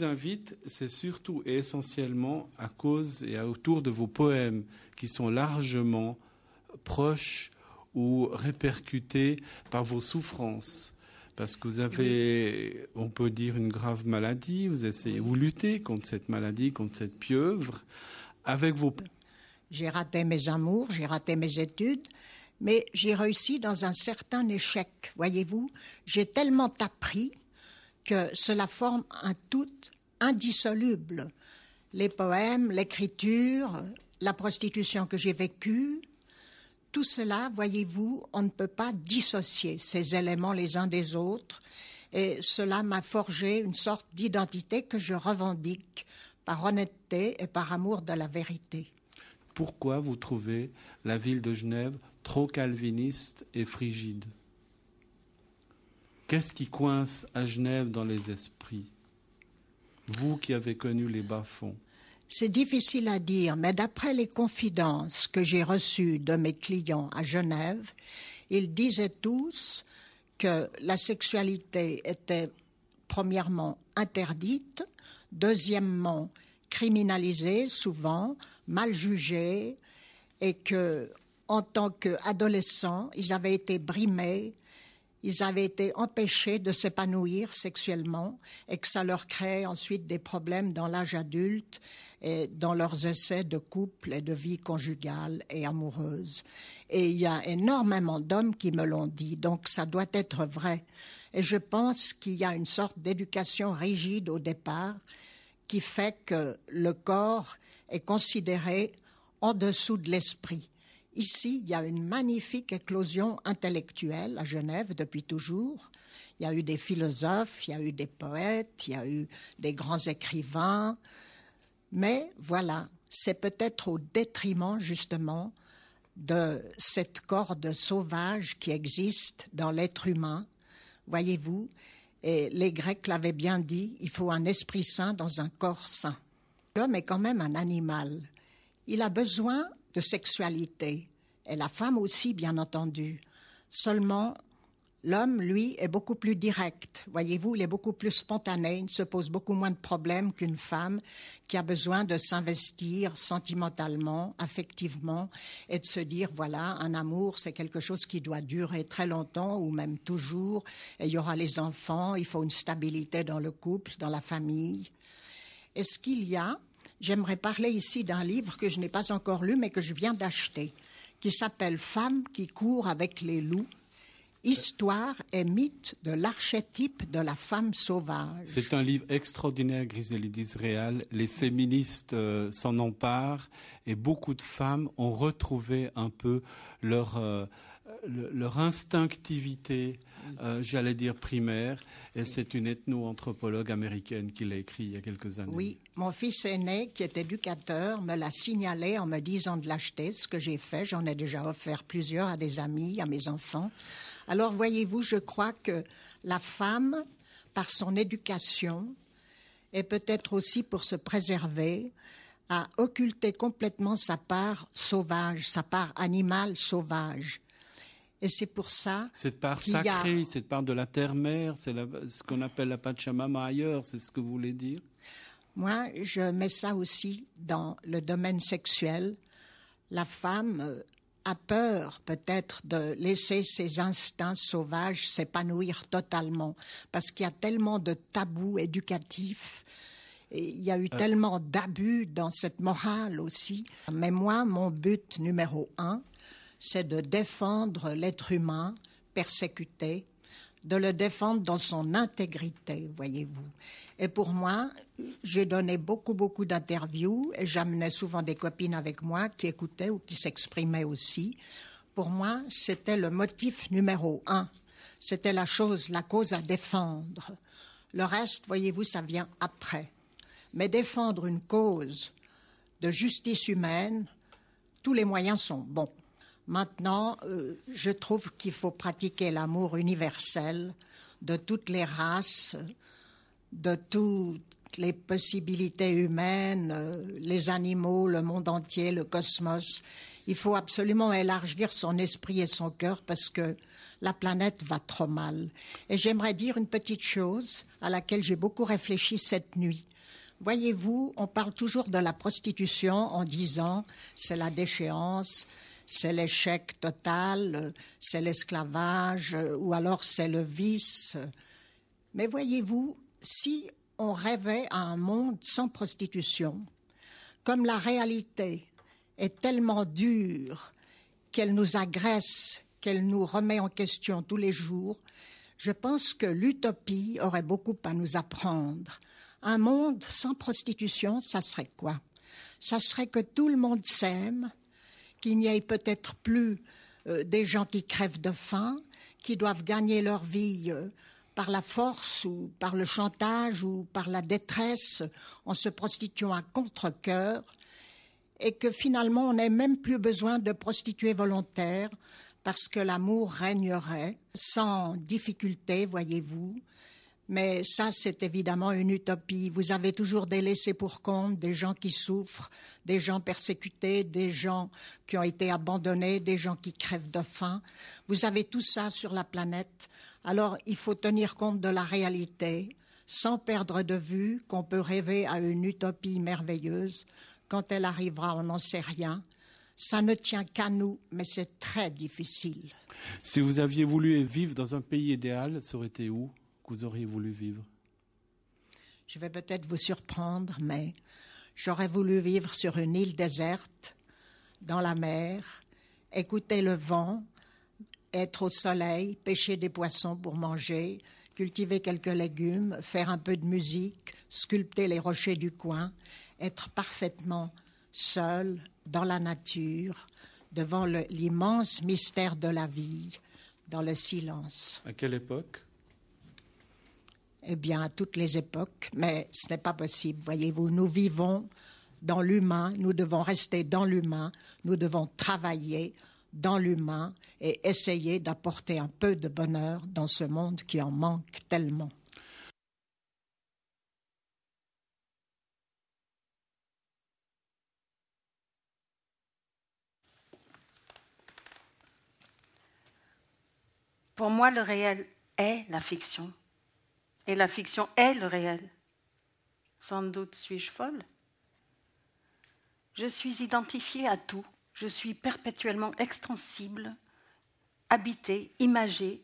vous invite, c'est surtout et essentiellement à cause et autour de vos poèmes qui sont largement proches ou répercutés par vos souffrances. Parce que vous avez, on peut dire, une grave maladie, vous essayez, vous luttez contre cette maladie, contre cette pieuvre, avec vos J'ai raté mes amours, j'ai raté mes études, mais j'ai réussi dans un certain échec. Voyez-vous, j'ai tellement appris cela forme un tout indissoluble. Les poèmes, l'écriture, la prostitution que j'ai vécue, tout cela, voyez-vous, on ne peut pas dissocier ces éléments les uns des autres. Et cela m'a forgé une sorte d'identité que je revendique par honnêteté et par amour de la vérité. Pourquoi vous trouvez la ville de Genève trop calviniste et frigide? Qu'est-ce qui coince à Genève dans les esprits? Vous qui avez connu les bas-fonds. C'est difficile à dire, mais d'après les confidences que j'ai reçues de mes clients à Genève, ils disaient tous que la sexualité était premièrement interdite, deuxièmement criminalisée souvent, mal jugée, et que en tant qu'adolescents, ils avaient été brimés, ils avaient été empêchés de s'épanouir sexuellement et que ça leur créait ensuite des problèmes dans l'âge adulte et dans leurs essais de couple et de vie conjugale et amoureuse. Et il y a énormément d'hommes qui me l'ont dit, donc ça doit être vrai. Et je pense qu'il y a une sorte d'éducation rigide au départ qui fait que le corps est considéré en dessous de l'esprit. Ici, il y a une magnifique éclosion intellectuelle à Genève depuis toujours. Il y a eu des philosophes, il y a eu des poètes, il y a eu des grands écrivains. Mais voilà, c'est peut-être au détriment justement de cette corde sauvage qui existe dans l'être humain. Voyez-vous, et les Grecs l'avaient bien dit, il faut un esprit saint dans un corps saint. L'homme est quand même un animal. Il a besoin de sexualité et la femme aussi, bien entendu. Seulement, l'homme, lui, est beaucoup plus direct. Voyez-vous, il est beaucoup plus spontané, il se pose beaucoup moins de problèmes qu'une femme qui a besoin de s'investir sentimentalement, affectivement, et de se dire, voilà, un amour, c'est quelque chose qui doit durer très longtemps ou même toujours, et il y aura les enfants, il faut une stabilité dans le couple, dans la famille. Est-ce qu'il y a, j'aimerais parler ici d'un livre que je n'ai pas encore lu, mais que je viens d'acheter, qui s'appelle Femme qui court avec les loups Histoire et mythe de l'archétype de la femme sauvage. C'est un livre extraordinaire, Griselidis Réal. Les féministes euh, s'en emparent et beaucoup de femmes ont retrouvé un peu leur, euh, le- leur instinctivité, euh, j'allais dire primaire. Et c'est une ethno-anthropologue américaine qui l'a écrit il y a quelques années. Oui, mon fils aîné, qui est éducateur, me l'a signalé en me disant de l'acheter, ce que j'ai fait. J'en ai déjà offert plusieurs à des amis, à mes enfants. Alors, voyez-vous, je crois que la femme, par son éducation, et peut-être aussi pour se préserver, a occulté complètement sa part sauvage, sa part animale sauvage. Et c'est pour ça Cette part a- sacrée, cette part de la terre-mère, c'est ce qu'on appelle la Pachamama ailleurs, c'est ce que vous voulez dire? Moi, je mets ça aussi dans le domaine sexuel. La femme euh, a peur peut-être de laisser ses instincts sauvages s'épanouir totalement parce qu'il y a tellement de tabous éducatifs. Et il y a eu tellement d'abus dans cette morale aussi. Mais moi, mon but numéro un, c'est de défendre l'être humain persécuté, de le défendre dans son intégrité, voyez-vous. Et pour moi, j'ai donné beaucoup, beaucoup d'interviews et j'amenais souvent des copines avec moi qui écoutaient ou qui s'exprimaient aussi. Pour moi, c'était le motif numéro un. C'était la chose, la cause à défendre. Le reste, voyez-vous, ça vient après. Mais défendre une cause de justice humaine, tous les moyens sont bons. Maintenant, euh, je trouve qu'il faut pratiquer l'amour universel de toutes les races, de toutes les possibilités humaines, euh, les animaux, le monde entier, le cosmos. Il faut absolument élargir son esprit et son cœur parce que la planète va trop mal. Et j'aimerais dire une petite chose à laquelle j'ai beaucoup réfléchi cette nuit. Voyez-vous, on parle toujours de la prostitution en disant c'est la déchéance, c'est l'échec total, c'est l'esclavage, ou alors c'est le vice. Mais voyez-vous, si on rêvait à un monde sans prostitution, comme la réalité est tellement dure qu'elle nous agresse, qu'elle nous remet en question tous les jours, je pense que l'utopie aurait beaucoup à nous apprendre. Un monde sans prostitution, ça serait quoi? Ça serait que tout le monde s'aime, qu'il n'y ait peut-être plus euh, des gens qui crèvent de faim, qui doivent gagner leur vie euh, par la force ou par le chantage ou par la détresse en se prostituant à contre-cœur, et que finalement on n'ait même plus besoin de prostituées volontaires parce que l'amour régnerait sans difficulté, voyez-vous. Mais ça, c'est évidemment une utopie. Vous avez toujours des laissés pour compte, des gens qui souffrent, des gens persécutés, des gens qui ont été abandonnés, des gens qui crèvent de faim. Vous avez tout ça sur la planète. Alors, il faut tenir compte de la réalité, sans perdre de vue qu'on peut rêver à une utopie merveilleuse. Quand elle arrivera, on n'en sait rien. Ça ne tient qu'à nous, mais c'est très difficile. Si vous aviez voulu vivre dans un pays idéal, ça aurait été où? Que vous auriez voulu vivre? Je vais peut-être vous surprendre, mais j'aurais voulu vivre sur une île déserte, dans la mer, écouter le vent, être au soleil, pêcher des poissons pour manger, cultiver quelques légumes, faire un peu de musique, sculpter les rochers du coin, être parfaitement seul dans la nature, devant l'immense mystère de la vie, dans le silence. À quelle époque? Eh bien, à toutes les époques, mais ce n'est pas possible. Voyez-vous, nous vivons dans l'humain, nous devons rester dans l'humain, nous devons travailler dans l'humain et essayer d'apporter un peu de bonheur dans ce monde qui en manque tellement. Pour moi, le réel est la fiction. Et la fiction est le réel. Sans doute suis-je folle. Je suis identifiée à tout. Je suis perpétuellement extensible, habitée, imagée.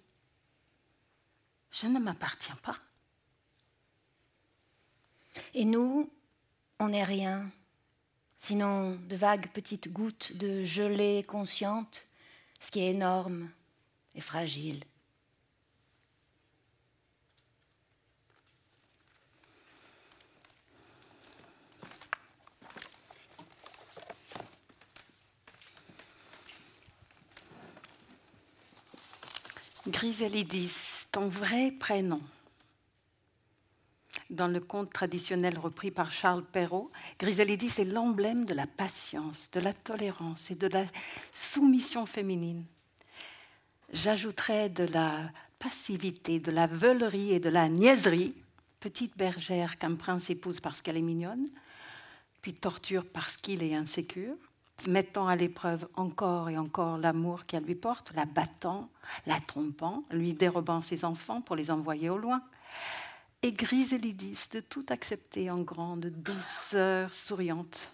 Je ne m'appartiens pas. Et nous, on n'est rien, sinon de vagues petites gouttes de gelée consciente, ce qui est énorme et fragile. Griselidis, ton vrai prénom. Dans le conte traditionnel repris par Charles Perrault, Griselidis est l'emblème de la patience, de la tolérance et de la soumission féminine. J'ajouterais de la passivité, de la veulerie et de la niaiserie, petite bergère qu'un prince épouse parce qu'elle est mignonne, puis torture parce qu'il est insécure, mettant à l'épreuve encore et encore l'amour qu'elle lui porte, la battant, la trompant, lui dérobant ses enfants pour les envoyer au loin. Et Griselidis de tout accepter en grande douceur souriante.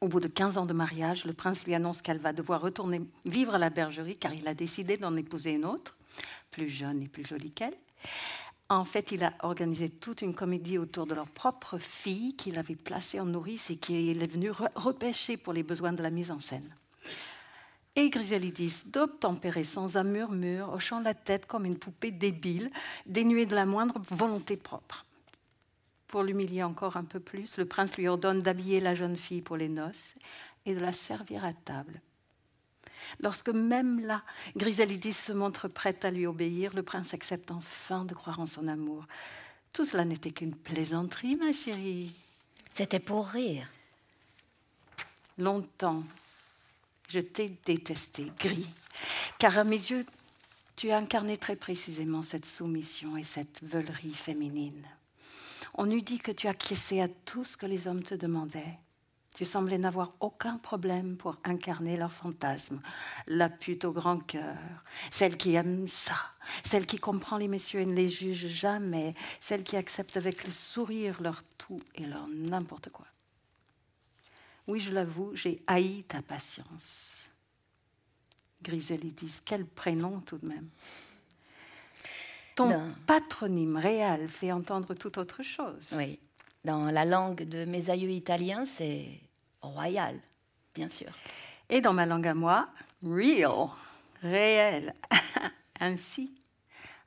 Au bout de 15 ans de mariage, le prince lui annonce qu'elle va devoir retourner vivre à la bergerie car il a décidé d'en épouser une autre, plus jeune et plus jolie qu'elle. En fait, il a organisé toute une comédie autour de leur propre fille qu'il avait placée en nourrice et qu'il est venu repêcher pour les besoins de la mise en scène. Et Griselidis, d'obtempérer sans un murmure, hochant la tête comme une poupée débile, dénuée de la moindre volonté propre. Pour l'humilier encore un peu plus, le prince lui ordonne d'habiller la jeune fille pour les noces et de la servir à table. Lorsque même là, Griselidis se montre prête à lui obéir, le prince accepte enfin de croire en son amour. Tout cela n'était qu'une plaisanterie, ma chérie. C'était pour rire. Longtemps, je t'ai détesté, gris, car à mes yeux, tu as incarné très précisément cette soumission et cette veulerie féminine. On eût dit que tu acquiesçais à tout ce que les hommes te demandaient. Tu semblais n'avoir aucun problème pour incarner leur fantasme. La pute au grand cœur, celle qui aime ça, celle qui comprend les messieurs et ne les juge jamais, celle qui accepte avec le sourire leur tout et leur n'importe quoi. Oui, je l'avoue, j'ai haï ta patience. Griselidis, quel prénom tout de même. Ton patronyme réel fait entendre tout autre chose. Oui. Dans la langue de mes aïeux italiens, c'est royal, bien sûr. Et dans ma langue à moi, real, réel. Ainsi,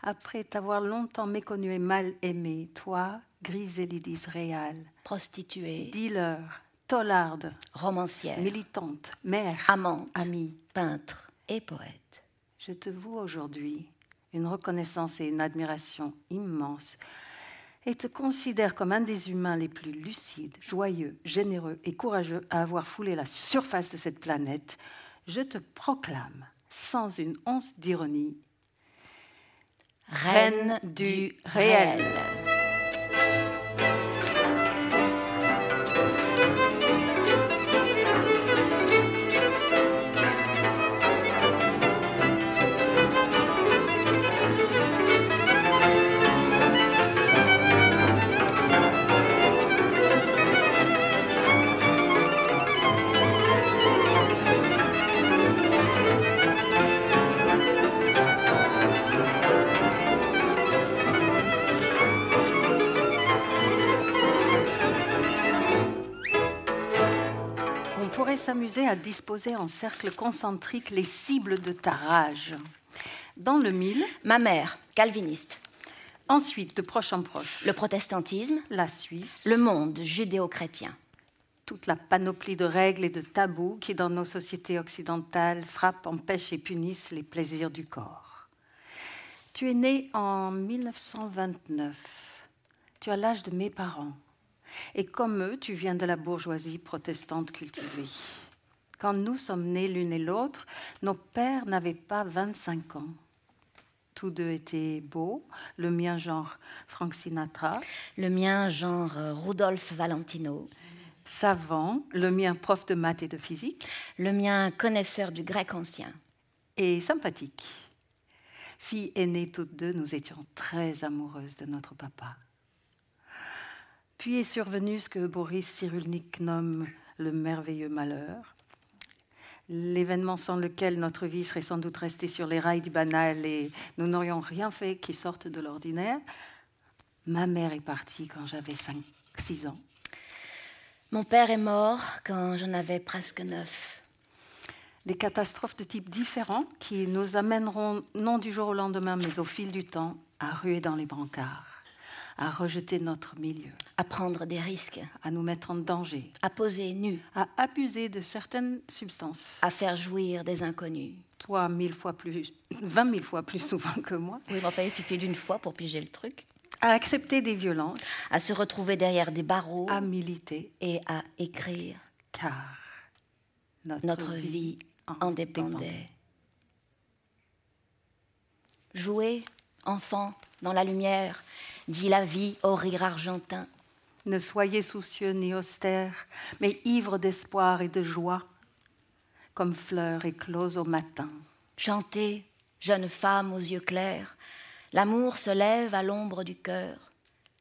après t'avoir longtemps méconnu et mal aimé, toi, Griselidis réal, prostituée, dealer, tolarde, romancière, militante, mère, amante, amie, peintre et poète. Je te voue aujourd'hui une reconnaissance et une admiration immenses et te considère comme un des humains les plus lucides, joyeux, généreux et courageux à avoir foulé la surface de cette planète, je te proclame, sans une once d'ironie, reine, du, réel. S'amuser à disposer en cercle concentrique les cibles de ta rage. Dans le mille, ma mère, calviniste. Ensuite, de proche en proche, le protestantisme, la Suisse, le monde judéo-chrétien. Toute la panoplie de règles et de tabous qui, dans nos sociétés occidentales, frappent, empêchent et punissent les plaisirs du corps. Tu es né en 1929. Tu as l'âge de mes parents. Et comme eux, tu viens de la bourgeoisie protestante cultivée. Quand nous sommes nés l'une et l'autre, nos pères n'avaient pas 25 ans. Tous deux étaient beaux, le mien genre Frank Sinatra. Le mien genre Rudolph Valentino. Savant, le mien prof de maths et de physique. Le mien connaisseur du grec ancien. Et sympathique. Fille aînée toutes deux, nous étions très amoureuses de notre papa. Puis est survenu ce que Boris Cyrulnik nomme le merveilleux malheur. L'événement sans lequel notre vie serait sans doute restée sur les rails du banal et nous n'aurions rien fait qui sorte de l'ordinaire. Ma mère est partie quand j'avais 5-6 ans. Mon père est mort quand j'en avais presque neuf. Des catastrophes de type différent qui nous amèneront, non du jour au lendemain, mais au fil du temps, à ruer dans les brancards, à rejeter notre milieu, À prendre des risques, à nous mettre en danger, à poser nu, à abuser de certaines substances. à faire jouir des inconnus. Toi, mille fois plus, vingt mille fois plus souvent que moi, Oui, mais enfin, il suffit d'une fois pour piger le truc. à accepter des violences, À se retrouver derrière des barreaux à militer, et à écrire. car notre, Notre vie en dépendait. Jouer, enfant, dans la lumière, dit la vie au rire argentin. Ne soyez soucieux ni austères, mais ivres d'espoir et de joie, comme fleurs écloses au matin. Chantez, jeune femme aux yeux clairs, l'amour se lève à l'ombre du cœur.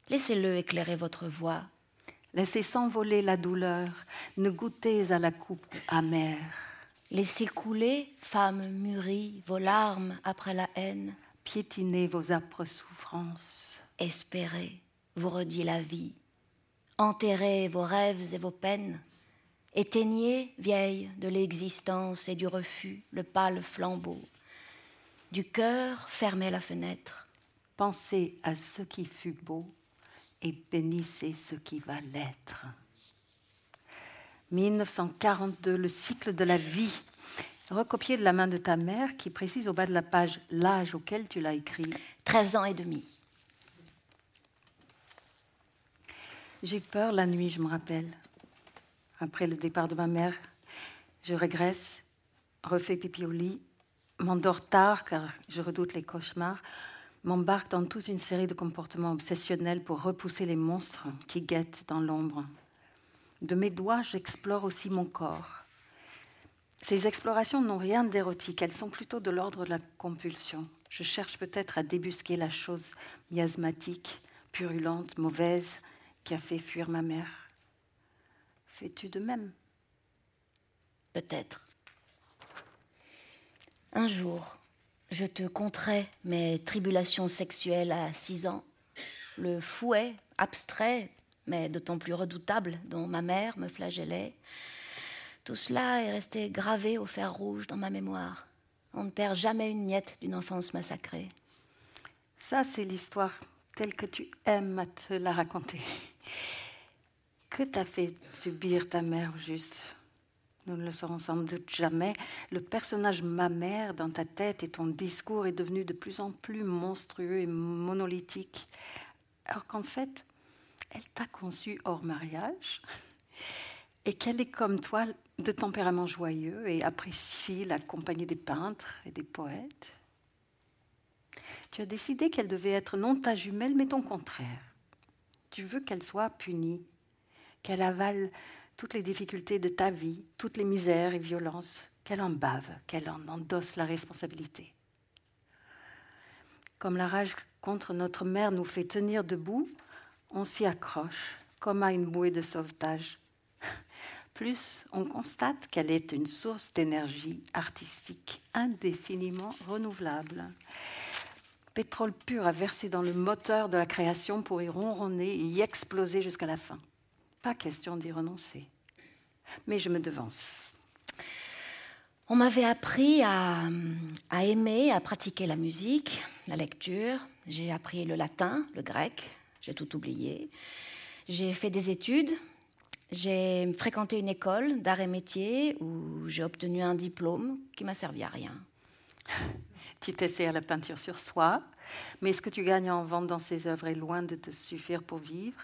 Laissez-le éclairer votre voix. Laissez s'envoler la douleur, ne goûtez à la coupe amère. Laissez couler, femme mûrie, vos larmes après la haine. Piétinez vos âpres souffrances. Espérez, vous redit la vie. Enterrez vos rêves et vos peines. Éteignez, vieille, de l'existence et du refus, le pâle flambeau. Du cœur, fermez la fenêtre. Pensez à ce qui fut beau et bénissez ce qui va l'être. 1942, le cycle de la vie, recopié de la main de ta mère qui précise au bas de la page l'âge auquel tu l'as écrit. 13 ans et demi. J'ai peur la nuit, je me rappelle. Après le départ de ma mère, je régresse, refais pipi au lit, m'endors tard car je redoute les cauchemars, m'embarque dans toute une série de comportements obsessionnels pour repousser les monstres qui guettent dans l'ombre. De mes doigts, j'explore aussi mon corps. Ces explorations n'ont rien d'érotique, elles sont plutôt de l'ordre de la compulsion. Je cherche peut-être à débusquer la chose miasmatique, purulente, mauvaise, qui a fait fuir ma mère. Fais-tu de même? Peut-être. Un jour, je te conterai mes tribulations sexuelles à six ans, le fouet abstrait, mais d'autant plus redoutable, dont ma mère me flagellait. Tout cela est resté gravé au fer rouge dans ma mémoire. On ne perd jamais une miette d'une enfance massacrée. Ça, c'est l'histoire telle que tu aimes à te la raconter. Que t'a fait subir ta mère au juste? Nous ne le saurons sans doute jamais. Le personnage ma mère dans ta tête et ton discours est devenu de plus en plus monstrueux et monolithique. Alors qu'en fait, elle t'a conçu hors mariage et qu'elle est comme toi de tempérament joyeux et apprécie la compagnie des peintres et des poètes? Tu as décidé qu'elle devait être non ta jumelle, mais ton contraire. Tu veux qu'elle soit punie, qu'elle avale toutes les difficultés de ta vie, toutes les misères et violences, qu'elle en bave, qu'elle en endosse la responsabilité. Comme la rage contre notre mère nous fait tenir debout, on s'y accroche comme à une bouée de sauvetage. Plus on constate qu'elle est une source d'énergie artistique indéfiniment renouvelable pétrole pur à verser dans le moteur de la création pour y ronronner et y exploser jusqu'à la fin. Pas question d'y renoncer. Mais je me devance. On m'avait appris à, à aimer, à pratiquer la musique, la lecture. J'ai appris le latin, le grec. J'ai tout oublié. J'ai fait des études. J'ai fréquenté une école d'art et métier où j'ai obtenu un diplôme qui m'a servi à rien. Tu t'essaies à la peinture sur soie, mais ce que tu gagnes en vendant ces œuvres est loin de te suffire pour vivre.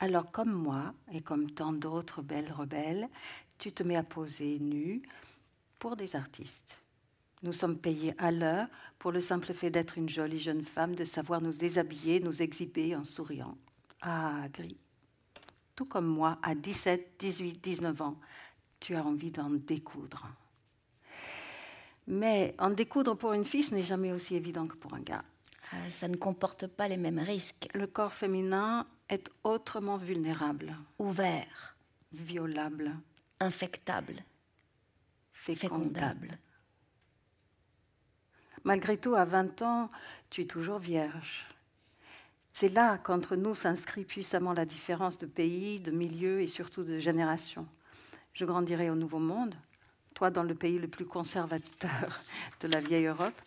Alors, comme moi, et comme tant d'autres belles rebelles, tu te mets à poser nu pour des artistes. Nous sommes payés à l'heure pour le simple fait d'être une jolie jeune femme, de savoir nous déshabiller, nous exhiber en souriant. Ah, gris. Tout comme moi, à 17, 18, 19 ans, tu as envie d'en découdre. Mais en découdre pour une fille, ce n'est jamais aussi évident que pour un gars. Ah, ça ne comporte pas les mêmes risques. Le corps féminin est autrement vulnérable, Ouvert, violable, infectable, fécondable. Malgré tout, à 20 ans, tu es toujours vierge. C'est là qu'entre nous s'inscrit puissamment la différence de pays, de milieu et surtout de génération. Je grandirai au Nouveau Monde, toi dans le pays le plus conservateur de la vieille Europe.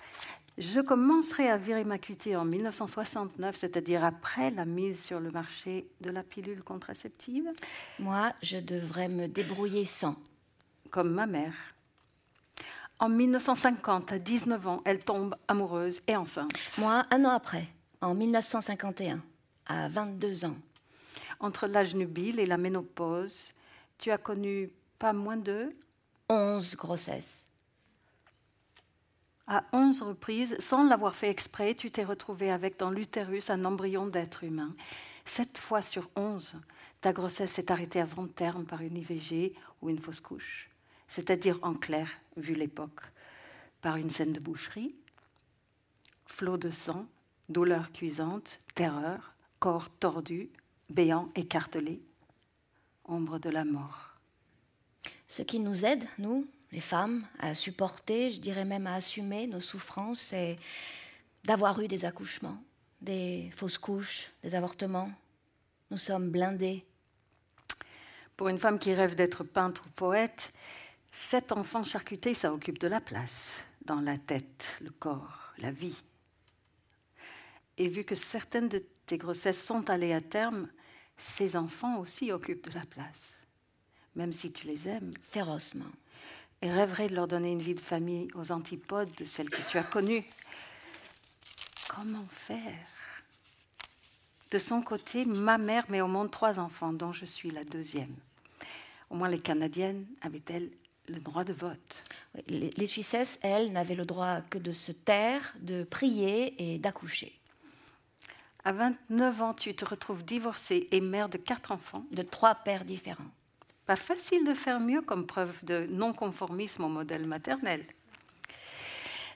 Je commencerai à virer ma cutie en 1969, c'est-à-dire après la mise sur le marché de la pilule contraceptive, Moi, je devrais me débrouiller sans. comme ma mère. En 1950, à 19 ans, elle tombe amoureuse et enceinte. Moi, un an après, en 1951, à 22 ans. Entre l'âge nubile et la ménopause, tu as connu pas moins de 11 grossesses. À 11 reprises, sans l'avoir fait exprès, tu t'es retrouvé avec dans l'utérus un embryon d'être humain. Sept fois sur 11, ta grossesse s'est arrêtée avant terme par une IVG ou une fausse couche. C'est-à-dire, en clair, vu l'époque, par une scène de boucherie, flot de sang, douleur cuisante, terreur, corps tordu, béant, écartelé, ombre de la mort. Ce qui nous aide, nous, les femmes, à supporter, je dirais même à assumer nos souffrances, c'est d'avoir eu des accouchements, des fausses couches, des avortements. Nous sommes blindés. Pour une femme qui rêve d'être peintre ou poète, sept enfants charcutés, ça occupe de la place dans la tête, le corps, la vie. Et vu que certaines de tes grossesses sont allées à terme, ces enfants aussi occupent de la place, même si tu les aimes, Férocement. et rêverais de leur donner une vie de famille aux antipodes de celle que tu as connue. Comment faire? De son côté, ma mère met au monde trois enfants, dont je suis la deuxième. Au moins les Canadiennes avaient-elles le droit de vote. Les Suissesses, elles, n'avaient le droit que de se taire, de prier et d'accoucher. À 29 ans, tu te retrouves divorcée et mère de quatre enfants. De trois pères différents. Pas facile de faire mieux comme preuve de non-conformisme au modèle maternel.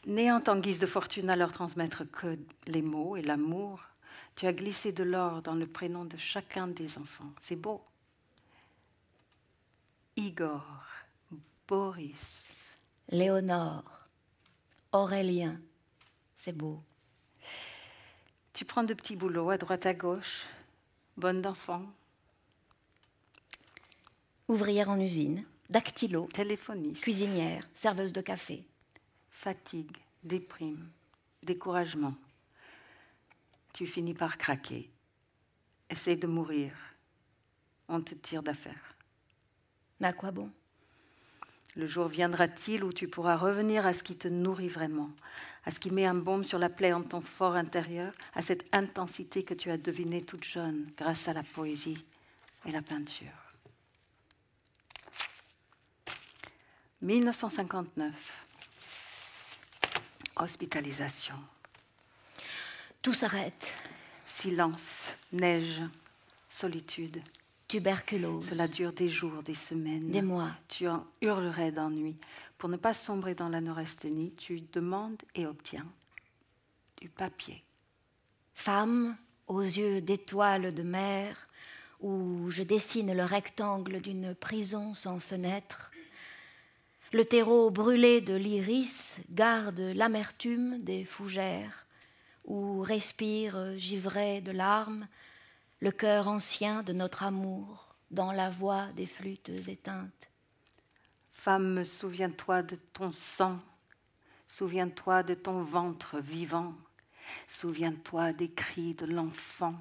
N'ayant en guise de fortune à leur transmettre que les mots et l'amour, tu as glissé de l'or dans le prénom de chacun des enfants. C'est beau. Igor, Boris, Léonore, Aurélien, c'est beau. Tu prends de petits boulots à droite à gauche, bonne d'enfant, Ouvrière en usine, dactylo, téléphoniste, cuisinière, serveuse de café. fatigue, déprime, découragement. Tu finis par craquer. Essaye de mourir. On te tire d'affaire. Mais à quoi bon? Le jour viendra-t-il où tu pourras revenir à ce qui te nourrit vraiment, à ce qui met un baume sur la plaie en ton fort intérieur, à cette intensité que tu as devinée toute jeune grâce à la poésie et la peinture. 1959. Hospitalisation. Tout s'arrête. Silence, neige, solitude. Tuberculose. Cela dure des jours, des semaines. Des mois. Tu en hurlerais d'ennui. Pour ne pas sombrer dans la neurasthénie, tu demandes et obtiens du papier. Femme aux yeux d'étoiles de mer, où je dessine le rectangle d'une prison sans fenêtre. Le terreau brûlé de l'iris garde l'amertume des fougères, où respire, givré de larmes, le cœur ancien de notre amour dans la voix des flûtes éteintes. Femme, souviens-toi de ton sang, souviens-toi de ton ventre vivant, souviens-toi des cris de l'enfant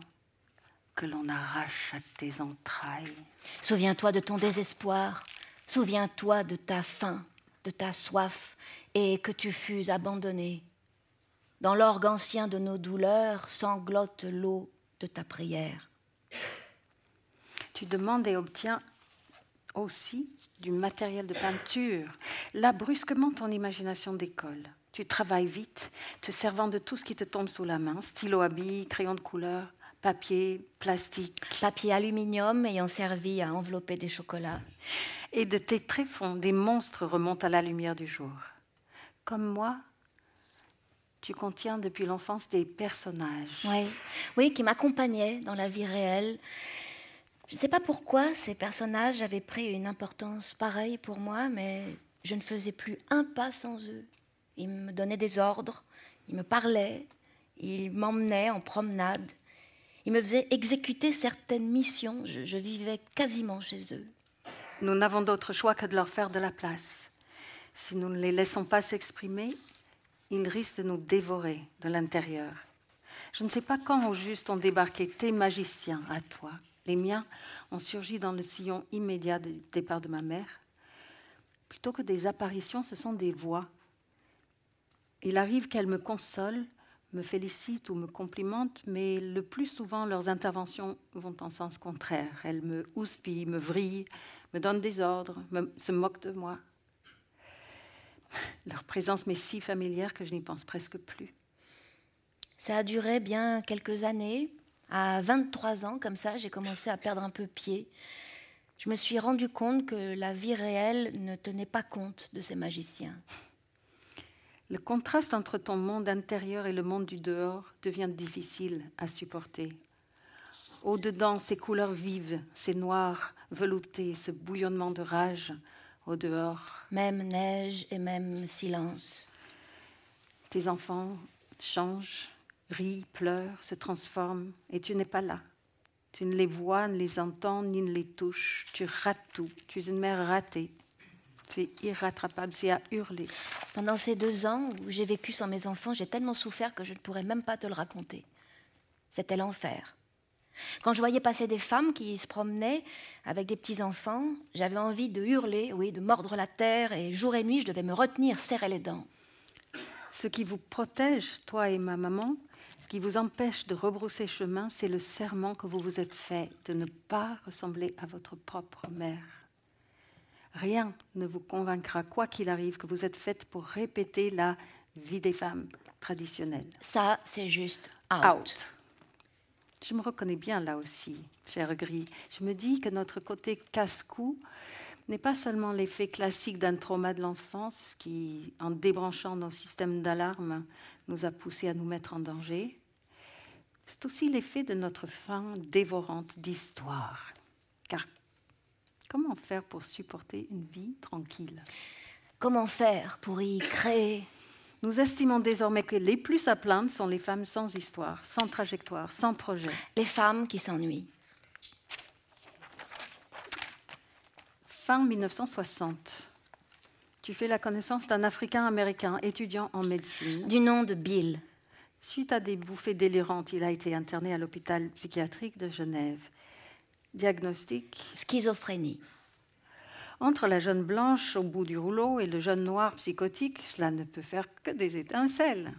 que l'on arrache à tes entrailles. Souviens-toi de ton désespoir, souviens-toi de ta faim, de ta soif, et que tu fus abandonné. Dans l'orgue ancien de nos douleurs sanglote l'eau de ta prière. Tu demandes et obtiens aussi du matériel de peinture. Là, brusquement, ton imagination décolle. Tu travailles vite, te servant de tout ce qui te tombe sous la main stylo à billes, crayon de couleur, papier, plastique. Papier aluminium ayant servi à envelopper des chocolats. Et de tes tréfonds, des monstres remontent à la lumière du jour. Comme moi, tu contiens depuis l'enfance des personnages. Oui, oui qui m'accompagnaient dans la vie réelle. Je ne sais pas pourquoi ces personnages avaient pris une importance pareille pour moi, mais je ne faisais plus un pas sans eux. Ils me donnaient des ordres, ils me parlaient, ils m'emmenaient en promenade, ils me faisaient exécuter certaines missions. Je, je vivais quasiment chez eux. Nous n'avons d'autre choix que de leur faire de la place. Si nous ne les laissons pas s'exprimer, ils risquent de nous dévorer de l'intérieur. Je ne sais pas quand au juste ont débarqué tes magiciens à toi. Les miens ont surgi dans le sillon immédiat du départ de ma mère. Plutôt que des apparitions, ce sont des voix. Il arrive qu'elles me consolent, me félicitent ou me complimentent, mais le plus souvent leurs interventions vont en sens contraire. Elles me houspillent, me vrillent, me donnent des ordres, se moquent de moi. Leur présence m'est si familière que je n'y pense presque plus. Ça a duré bien quelques années. À 23 ans, comme ça, j'ai commencé à perdre un peu pied. Je me suis rendu compte que la vie réelle ne tenait pas compte de ces magiciens. Le contraste entre ton monde intérieur et le monde du dehors devient difficile à supporter. Au-dedans, ces couleurs vives, ces noirs veloutés, ce bouillonnement de rage, au dehors. Même neige et même silence. Tes enfants changent, rient, pleurent, se transforment, et tu n'es pas là. Tu ne les vois, ne les entends, ni ne les touches. Tu rates tout. Tu es une mère ratée. C'est irrattrapable, c'est à hurler. Pendant ces deux ans où j'ai vécu sans mes enfants, j'ai tellement souffert que je ne pourrais même pas te le raconter. C'était l'enfer. Quand je voyais passer des femmes qui se promenaient avec des petits-enfants, j'avais envie de hurler, oui, de mordre la terre, et jour et nuit, je devais me retenir, serrer les dents. Ce qui vous protège, toi et ma maman, ce qui vous empêche de rebrousser chemin, c'est le serment que vous vous êtes fait de ne pas ressembler à votre propre mère. Rien ne vous convaincra, quoi qu'il arrive, que vous êtes faite pour répéter la vie des femmes traditionnelle. Ça, c'est juste out. Out. Je me reconnais bien là aussi, cher Gris. Je me dis que notre côté casse-cou n'est pas seulement l'effet classique d'un trauma de l'enfance qui, en débranchant nos systèmes d'alarme, nous a poussés à nous mettre en danger. C'est aussi l'effet de notre faim dévorante d'histoire. Car comment faire pour supporter une vie tranquille? Comment faire pour y créer nous estimons désormais que les plus à plaindre sont les femmes sans histoire, sans trajectoire, sans projet. Les femmes qui s'ennuient. Fin 1960, tu fais la connaissance d'un Africain-Américain étudiant en médecine. Du nom de Bill. Suite à des bouffées délirantes, il a été interné à l'hôpital psychiatrique de Genève. Diagnostic Schizophrénie. Entre la jeune blanche au bout du rouleau et le jeune noir psychotique, cela ne peut faire que des étincelles.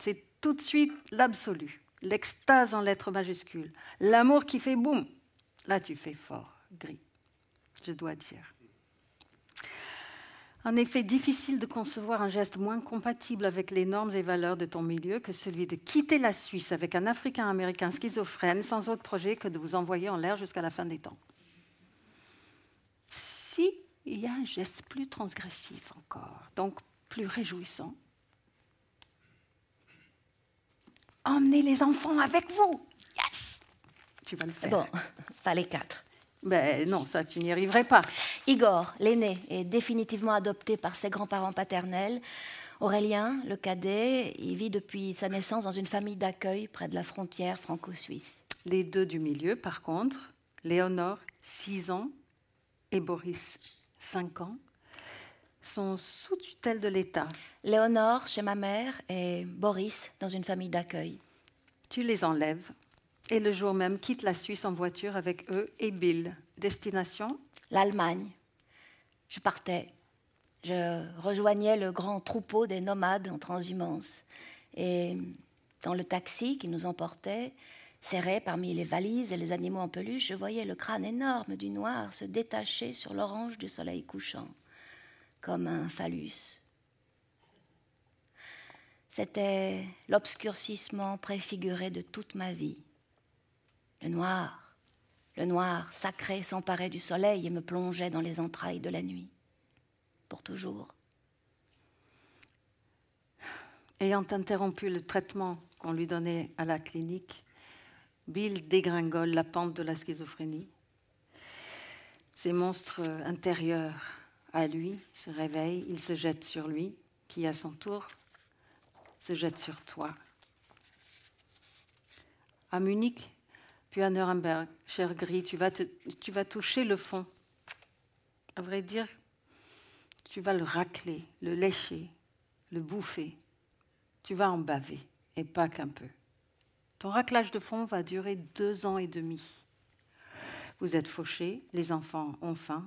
C'est tout de suite l'absolu, l'extase en lettres majuscules, l'amour qui fait boum. Là, tu fais fort, gris, je dois dire. En effet, difficile de concevoir un geste moins compatible avec les normes et valeurs de ton milieu que celui de quitter la Suisse avec un Africain-Américain schizophrène sans autre projet que de vous envoyer en l'air jusqu'à la fin des temps. Si il y a un geste plus transgressif encore, donc plus réjouissant. Emmenez les enfants avec vous. Yes Tu vas le faire. Bon, pas les quatre. Ben non, ça, tu n'y arriverais pas. Igor, l'aîné, est définitivement adopté par ses grands-parents paternels. Aurélien, le cadet, il vit depuis sa naissance dans une famille d'accueil près de la frontière franco-suisse. Les deux du milieu, par contre, Léonore, 6 ans, et Boris, 5 ans, sont sous tutelle de l'État. Léonore chez ma mère et Boris dans une famille d'accueil. Tu les enlèves et le jour même quitte la Suisse en voiture avec eux et Bill. Destination? L'Allemagne. Je partais. Je rejoignais le grand troupeau des nomades en transhumance. Et dans le taxi qui nous emportait, serré parmi les valises et les animaux en peluche, je voyais le crâne énorme du noir se détacher sur l'orange du soleil couchant, comme un phallus. C'était l'obscurcissement préfiguré de toute ma vie. Le noir, le noir sacré s'emparait du soleil et me plongeait dans les entrailles de la nuit, pour toujours. Ayant interrompu le traitement qu'on lui donnait à la clinique, Bill dégringole la pente de la schizophrénie. Ces monstres intérieurs à lui se réveillent, ils se jettent sur lui, qui à son tour se jette sur toi. À Munich, puis à Nuremberg, cher Gris, tu vas, tu vas toucher le fond. À vrai dire, tu vas le racler, le lécher, le bouffer. Tu vas en baver, et pas qu'un peu. Ton raclage de fond va durer deux ans et demi. Vous êtes fauchés, les enfants ont faim.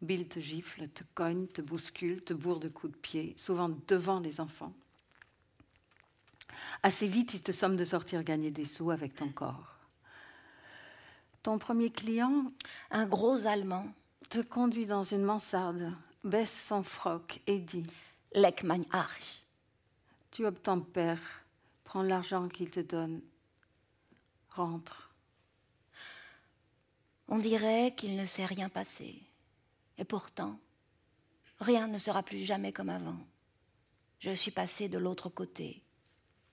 Bill te gifle, te cogne, te bouscule, te bourre de coups de pied, souvent devant les enfants. Assez vite, il te somme de sortir gagner des sous avec ton corps. Ton premier client, Un gros Allemand, te conduit dans une mansarde, baisse son froc et dit Leck mein Arsch. Tu obtempères, prends l'argent qu'il te donne, rentre. On dirait qu'il ne s'est rien passé. Et pourtant, rien ne sera plus jamais comme avant. Je suis passée de l'autre côté,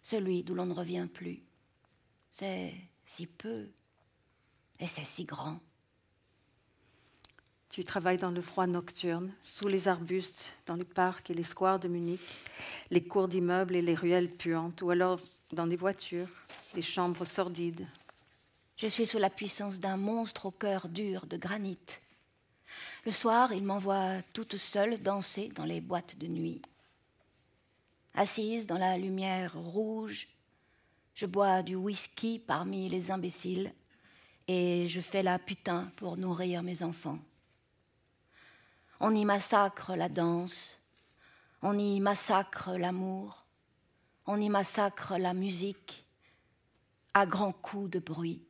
celui d'où l'on ne revient plus. C'est si peu et c'est si grand. Tu travailles dans le froid nocturne, sous les arbustes, dans les parcs et les squares de Munich, les cours d'immeubles et les ruelles puantes, ou alors dans des voitures, les chambres sordides. Je suis sous la puissance d'un monstre au cœur dur de granit. Le soir, il m'envoie toute seule danser dans les boîtes de nuit. Assise dans la lumière rouge, je bois du whisky parmi les imbéciles et je fais la putain pour nourrir mes enfants. On y massacre la danse, on y massacre l'amour, on y massacre la musique à grands coups de bruit.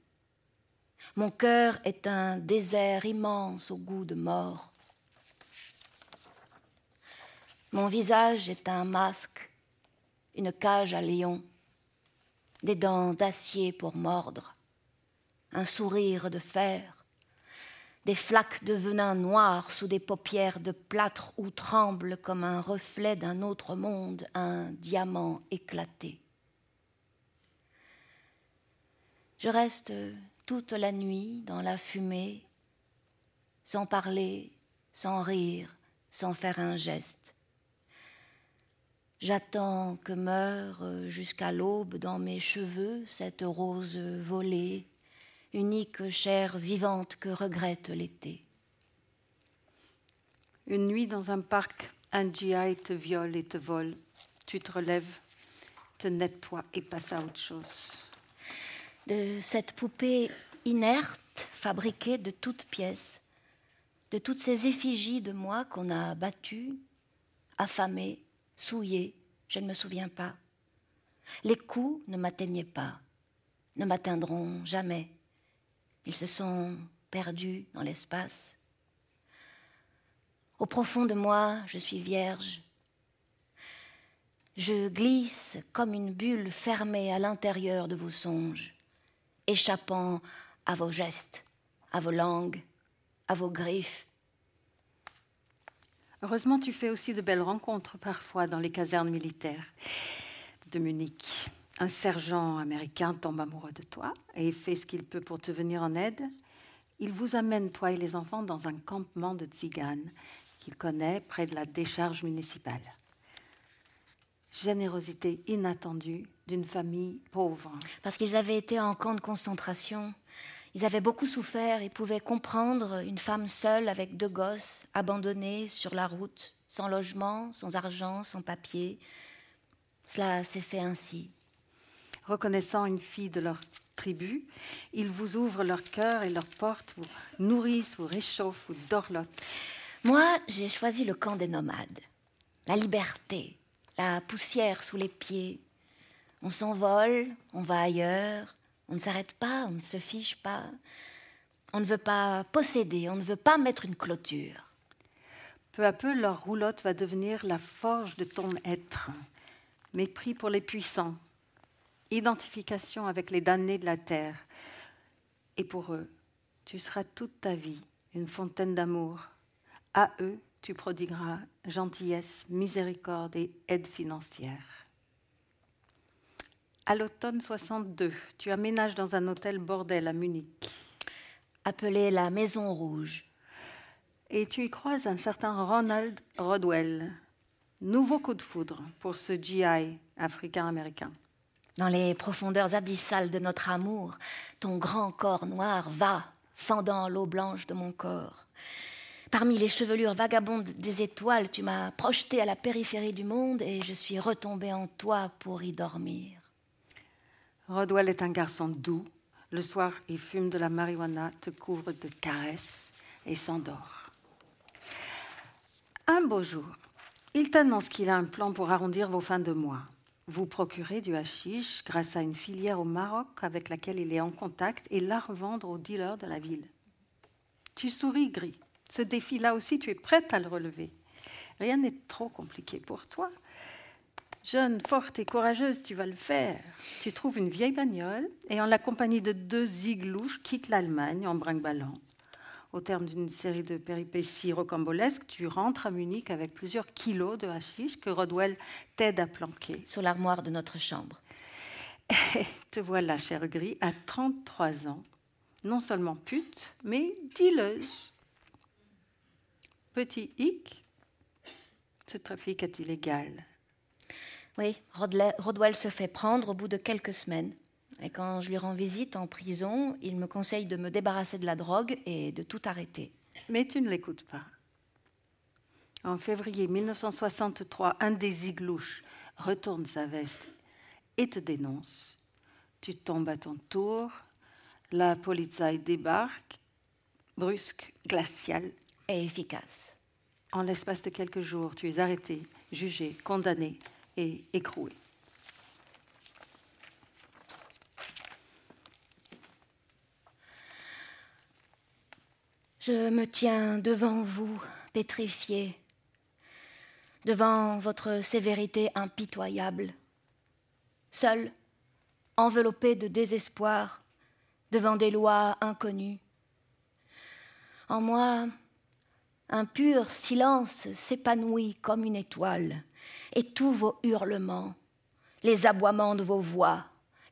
Mon cœur est un désert immense au goût de mort. Mon visage est un masque, une cage à lion, des dents d'acier pour mordre, un sourire de fer, des flaques de venin noir sous des paupières de plâtre où tremble comme un reflet d'un autre monde un diamant éclaté. Je reste toute la nuit dans la fumée, sans parler, sans rire, sans faire un geste. J'attends que meure jusqu'à l'aube dans mes cheveux cette rose volée, unique chair vivante que regrette l'été. Une nuit dans un parc, un GI te viole et te vole. Tu te relèves, te nettoies et passes à autre chose. De cette poupée inerte, fabriquée de toutes pièces, de toutes ces effigies de moi qu'on a battues, affamées, souillées, je ne me souviens pas. Les coups ne m'atteignaient pas, ne m'atteindront jamais. Ils se sont perdus dans l'espace. Au profond de moi, je suis vierge. Je glisse comme une bulle fermée à l'intérieur de vos songes, échappant à vos gestes, à vos langues, à vos griffes. Heureusement, tu fais aussi de belles rencontres parfois dans les casernes militaires de Munich. Un sergent américain tombe amoureux de toi et fait ce qu'il peut pour te venir en aide. Il vous amène, toi et les enfants, dans un campement de tziganes qu'il connaît près de la décharge municipale. Générosité inattendue d'une famille pauvre. Parce qu'ils avaient été en camp de concentration. Ils avaient beaucoup souffert et pouvaient comprendre une femme seule avec deux gosses, abandonnée sur la route, sans logement, sans argent, sans papier. Cela s'est fait ainsi. Reconnaissant une fille de leur tribu, ils vous ouvrent leur cœur et leurs portes, vous nourrissent, vous réchauffent, vous dorlotent. Moi, j'ai choisi le camp des nomades. La liberté, la poussière sous les pieds. On s'envole, on va ailleurs, on ne s'arrête pas, on ne se fiche pas. On ne veut pas posséder, on ne veut pas mettre une clôture. Peu à peu, leur roulotte va devenir la forge de ton être. Mépris pour les puissants, identification avec les damnés de la terre. Et pour eux, tu seras toute ta vie une fontaine d'amour. À eux, tu prodigueras gentillesse, miséricorde et aide financière. À l'automne 62, tu aménages dans un hôtel bordel à Munich. Appelé la Maison Rouge. Et tu y croises un certain Ronald Rodwell. Nouveau coup de foudre pour ce GI africain-américain. Dans les profondeurs abyssales de notre amour, ton grand corps noir va, fendant l'eau blanche de mon corps. Parmi les chevelures vagabondes des étoiles, tu m'as projeté à la périphérie du monde et je suis retombée en toi pour y dormir. Rodwell est un garçon doux. Le soir, il fume de la marijuana, te couvre de caresses et s'endort. Un beau jour, il t'annonce qu'il a un plan pour arrondir vos fins de mois. Vous procurez du hashish grâce à une filière au Maroc avec laquelle il est en contact et la revendre aux dealers de la ville. Tu souris gris. Ce défi-là aussi, tu es prête à le relever. Rien n'est trop compliqué pour toi. Jeune, forte et courageuse, tu vas le faire. Tu trouves une vieille bagnole et en la compagnie de deux iglouches quittes l'Allemagne en brinque-ballant. Au terme d'une série de péripéties rocambolesques, tu rentres à Munich avec plusieurs kilos de hashish que Rodwell t'aide à planquer. Sur l'armoire de notre chambre. Et te voilà, cher gris, à 33 ans, non seulement pute, mais dealeuse. Petit hic, ce trafic est illégal. Oui, Rodwell se fait prendre au bout de quelques semaines. Et quand je lui rends visite en prison, il me conseille de me débarrasser de la drogue et de tout arrêter. Mais tu ne l'écoutes pas. En février 1963, un des iglouches retourne sa veste et te dénonce. Tu tombes à ton tour. La police débarque, brusque, glaciale. Et efficace. En l'espace de quelques jours, tu es arrêté, jugé, condamné et écroué. Je me tiens devant vous, pétrifié, devant votre sévérité impitoyable, seul, enveloppé de désespoir, devant des lois inconnues. En moi, un pur silence s'épanouit comme une étoile, et tous vos hurlements, les aboiements de vos voix,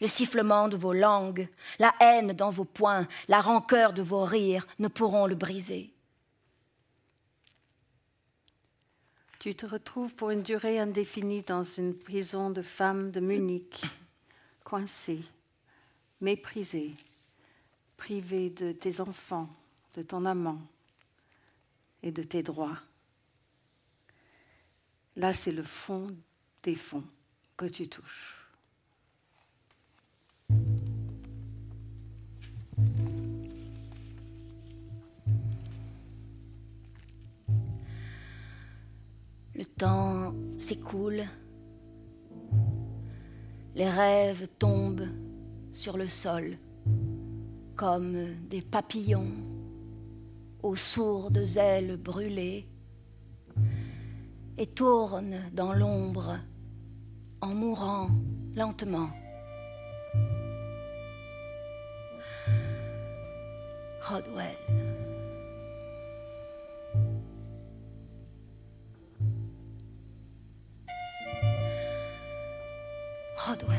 le sifflement de vos langues, la haine dans vos poings, la rancœur de vos rires ne pourront le briser. Tu te retrouves pour une durée indéfinie dans une prison de femmes de Munich, coincée, méprisée, privée de tes enfants, de ton amant et de tes droits. Là, c'est le fond des fonds que tu touches. Le temps s'écoule, les rêves tombent sur le sol comme des papillons aux sourdes ailes brûlées et tournent dans l'ombre en mourant lentement. Rodwell. Rodwell.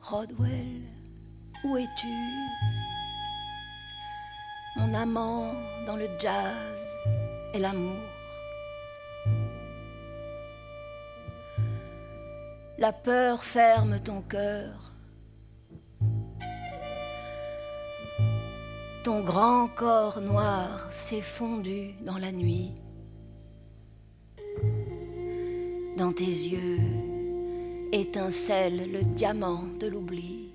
Rodwell, où es-tu? Mon amant dans le jazz et l'amour. La peur ferme ton cœur. Ton grand corps noir s'est fondu dans la nuit. Dans tes yeux étincelle le diamant de l'oubli.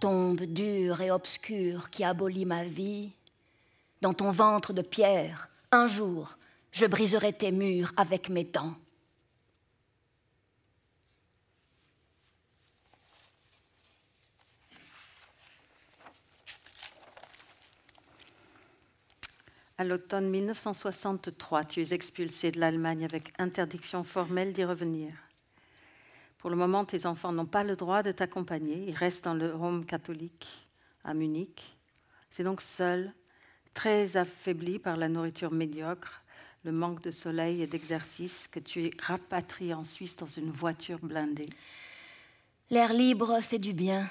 Tombe dure et obscure qui abolit ma vie, dans ton ventre de pierre, un jour, je briserai tes murs avec mes dents. À l'automne 1963, tu es expulsé de l'Allemagne avec interdiction formelle d'y revenir. Pour le moment, tes enfants n'ont pas le droit de t'accompagner. Ils restent dans le home catholique à Munich. C'est donc seul, très affaibli par la nourriture médiocre, le manque de soleil et d'exercice, que tu es rapatrié en Suisse dans une voiture blindée. L'air libre fait du bien.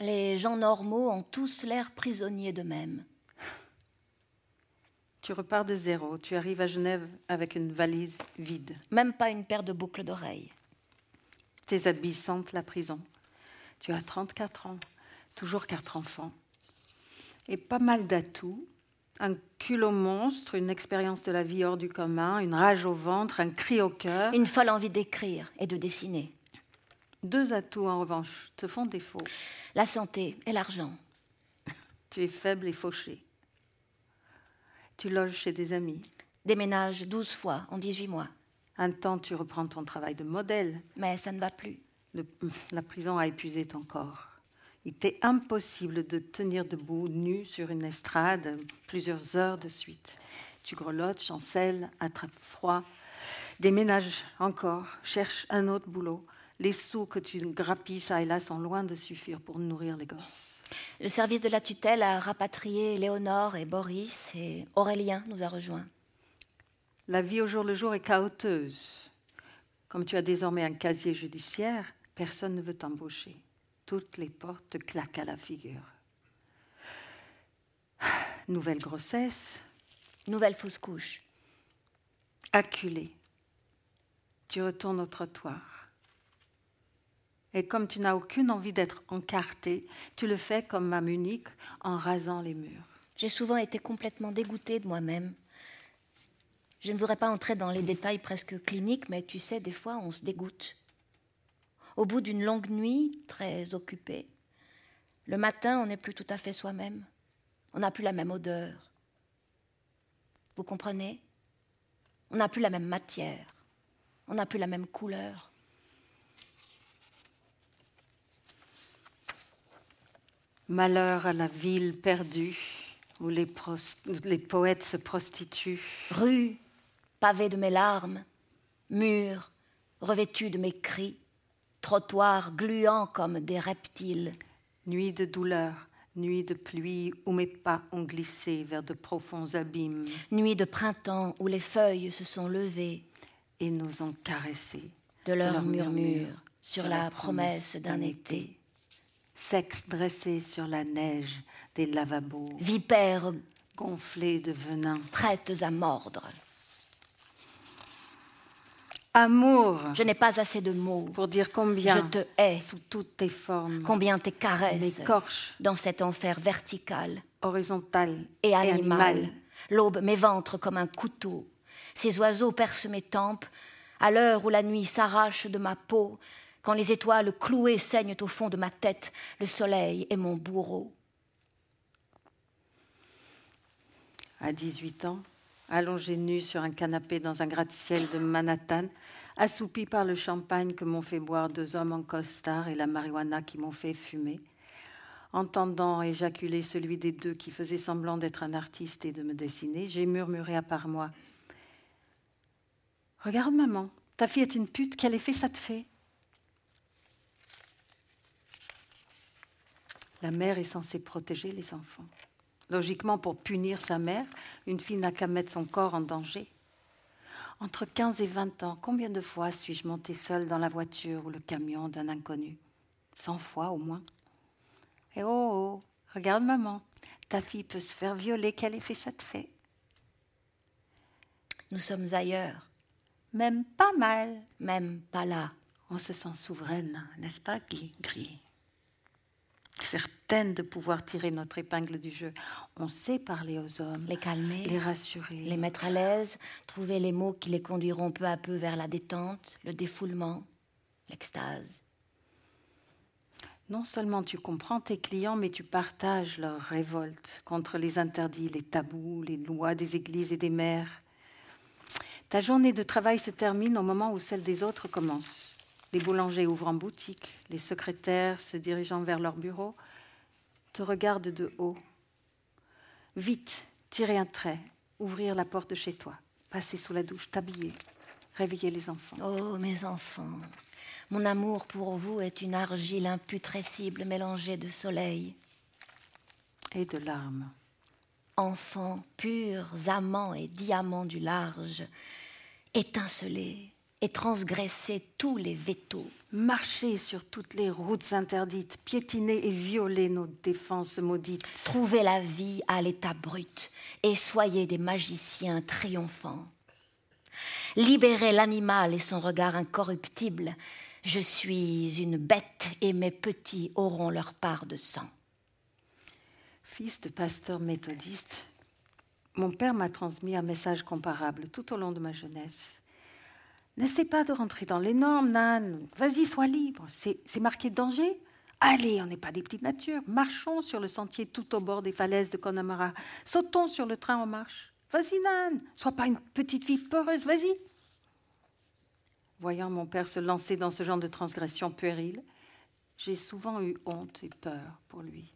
Les gens normaux ont tous l'air prisonniers d'eux-mêmes. Tu repars de zéro. Tu arrives à Genève avec une valise vide. Même pas une paire de boucles d'oreilles. Tes habits sentent la prison. Tu as 34 ans, toujours quatre enfants. Et pas mal d'atouts. Un culot monstre, une expérience de la vie hors du commun, une rage au ventre, un cri au cœur. Une folle envie d'écrire et de dessiner. Deux atouts, en revanche, te font défaut. La santé et l'argent. Tu es faible et fauché. Tu loges chez des amis. Déménage 12 fois en 18 mois. Un temps, tu reprends ton travail de modèle. Mais ça ne va plus. Le- la prison a épuisé ton corps. Il t'est impossible de tenir debout, nu, sur une estrade, plusieurs heures de suite. Tu grelottes, chancelles, attrapes froid, déménages encore, cherches un autre boulot. Les sous que tu grappilles ça et là sont loin de suffire pour nourrir les gosses. Le service de la tutelle a rapatrié Léonore et Boris et Aurélien nous a rejoints. La vie au jour le jour est chaoteuse. Comme tu as désormais un casier judiciaire, personne ne veut t'embaucher. Toutes les portes te claquent à la figure. Nouvelle grossesse, Nouvelle fausse couche. acculé. Tu retournes au trottoir. Et comme tu n'as aucune envie d'être encarté, tu le fais comme à Munich en rasant les murs. J'ai souvent été complètement dégoûtée de moi-même. Je ne voudrais pas entrer dans les détails presque cliniques, mais tu sais, des fois, on se dégoûte. Au bout d'une longue nuit, très occupée, le matin, on n'est plus tout à fait soi-même. On n'a plus la même odeur. Vous comprenez? On n'a plus la même matière. On n'a plus la même couleur. Malheur à la ville perdue où les, poètes se prostituent. Rue, pavée de mes larmes, murs, revêtus de mes cris, trottoirs gluants comme des reptiles. Nuit de douleur, nuit de pluie où mes pas ont glissé vers de profonds abîmes Nuit de printemps où les feuilles se sont levées et nous ont caressés. de leurs leurs murmures murmures sur la promesse d'un été. Sexe dressé sur la neige des lavabos, Vipères gonflés de venin. prêtes à mordre. Amour, Je n'ai pas assez de mots. pour dire combien, Je te hais. sous toutes tes formes, Combien tes caresses m'écorchent, dans cet enfer vertical horizontales et animal. L'aube m'éventre comme un couteau. Ces oiseaux percent mes tempes à l'heure où la nuit s'arrache de ma peau, quand les étoiles clouées saignent au fond de ma tête, le soleil est mon bourreau. À 18 ans, allongé nu sur un canapé dans un gratte-ciel de Manhattan, assoupi par le champagne que m'ont fait boire deux hommes en costard et la marijuana qui m'ont fait fumer, entendant éjaculer celui des deux qui faisait semblant d'être un artiste et de me dessiner, j'ai murmuré à part moi Regarde, maman, ta fille est une pute, quel effet ça te fait? La mère est censée protéger les enfants. Logiquement, pour punir sa mère, une fille n'a qu'à mettre son corps en danger. Entre 15 et 20 ans, combien de fois suis-je montée seule dans la voiture ou le camion d'un inconnu? Cent fois au moins. Et oh, oh, regarde maman, ta fille peut se faire violer, quel effet ça te fait? Nous sommes ailleurs, Même pas mal. même pas là. On se sent souveraine, n'est-ce pas, Guy Gris Certaine de pouvoir tirer notre épingle du jeu. On sait parler aux hommes, Les calmer, les rassurer. les mettre à l'aise, trouver les mots qui les conduiront peu à peu vers la détente, le défoulement, l'extase. Non seulement tu comprends tes clients, mais tu partages leur révolte contre les interdits, les tabous, les lois des églises et des mères. Ta journée de travail se termine au moment où celle des autres commence. Les boulangers ouvrent en boutique, les secrétaires se dirigeant vers leur bureau te regardent de haut. Vite, tirer un trait, ouvrir la porte de chez toi, passer sous la douche, t'habiller, réveiller les enfants. Oh, mes enfants, Mon amour pour vous est une argile imputrescible mélangée de soleil. Et de larmes. Enfants purs, amants et diamants du large, étincelés et transgressés tous les vétos. Marcher sur toutes les routes interdites, piétiner et violer nos défenses maudites. Trouvez la vie à l'état brut et soyez des magiciens triomphants. Libérez l'animal et son regard incorruptible. Je suis une bête et mes petits auront leur part de sang. Fils de pasteur méthodiste, mon père m'a transmis un message comparable tout au long de ma jeunesse. N'essaie pas de rentrer dans les normes, Nan. Vas-y, sois libre. C'est marqué danger. Allez, on n'est pas des petites natures. Marchons sur le sentier tout au bord des falaises de Connemara. Sautons sur le train en marche. Vas-y, Nan. Sois pas une petite fille peureuse. Vas-y. Voyant mon père se lancer dans ce genre de transgression puérile, j'ai souvent eu honte et peur pour lui.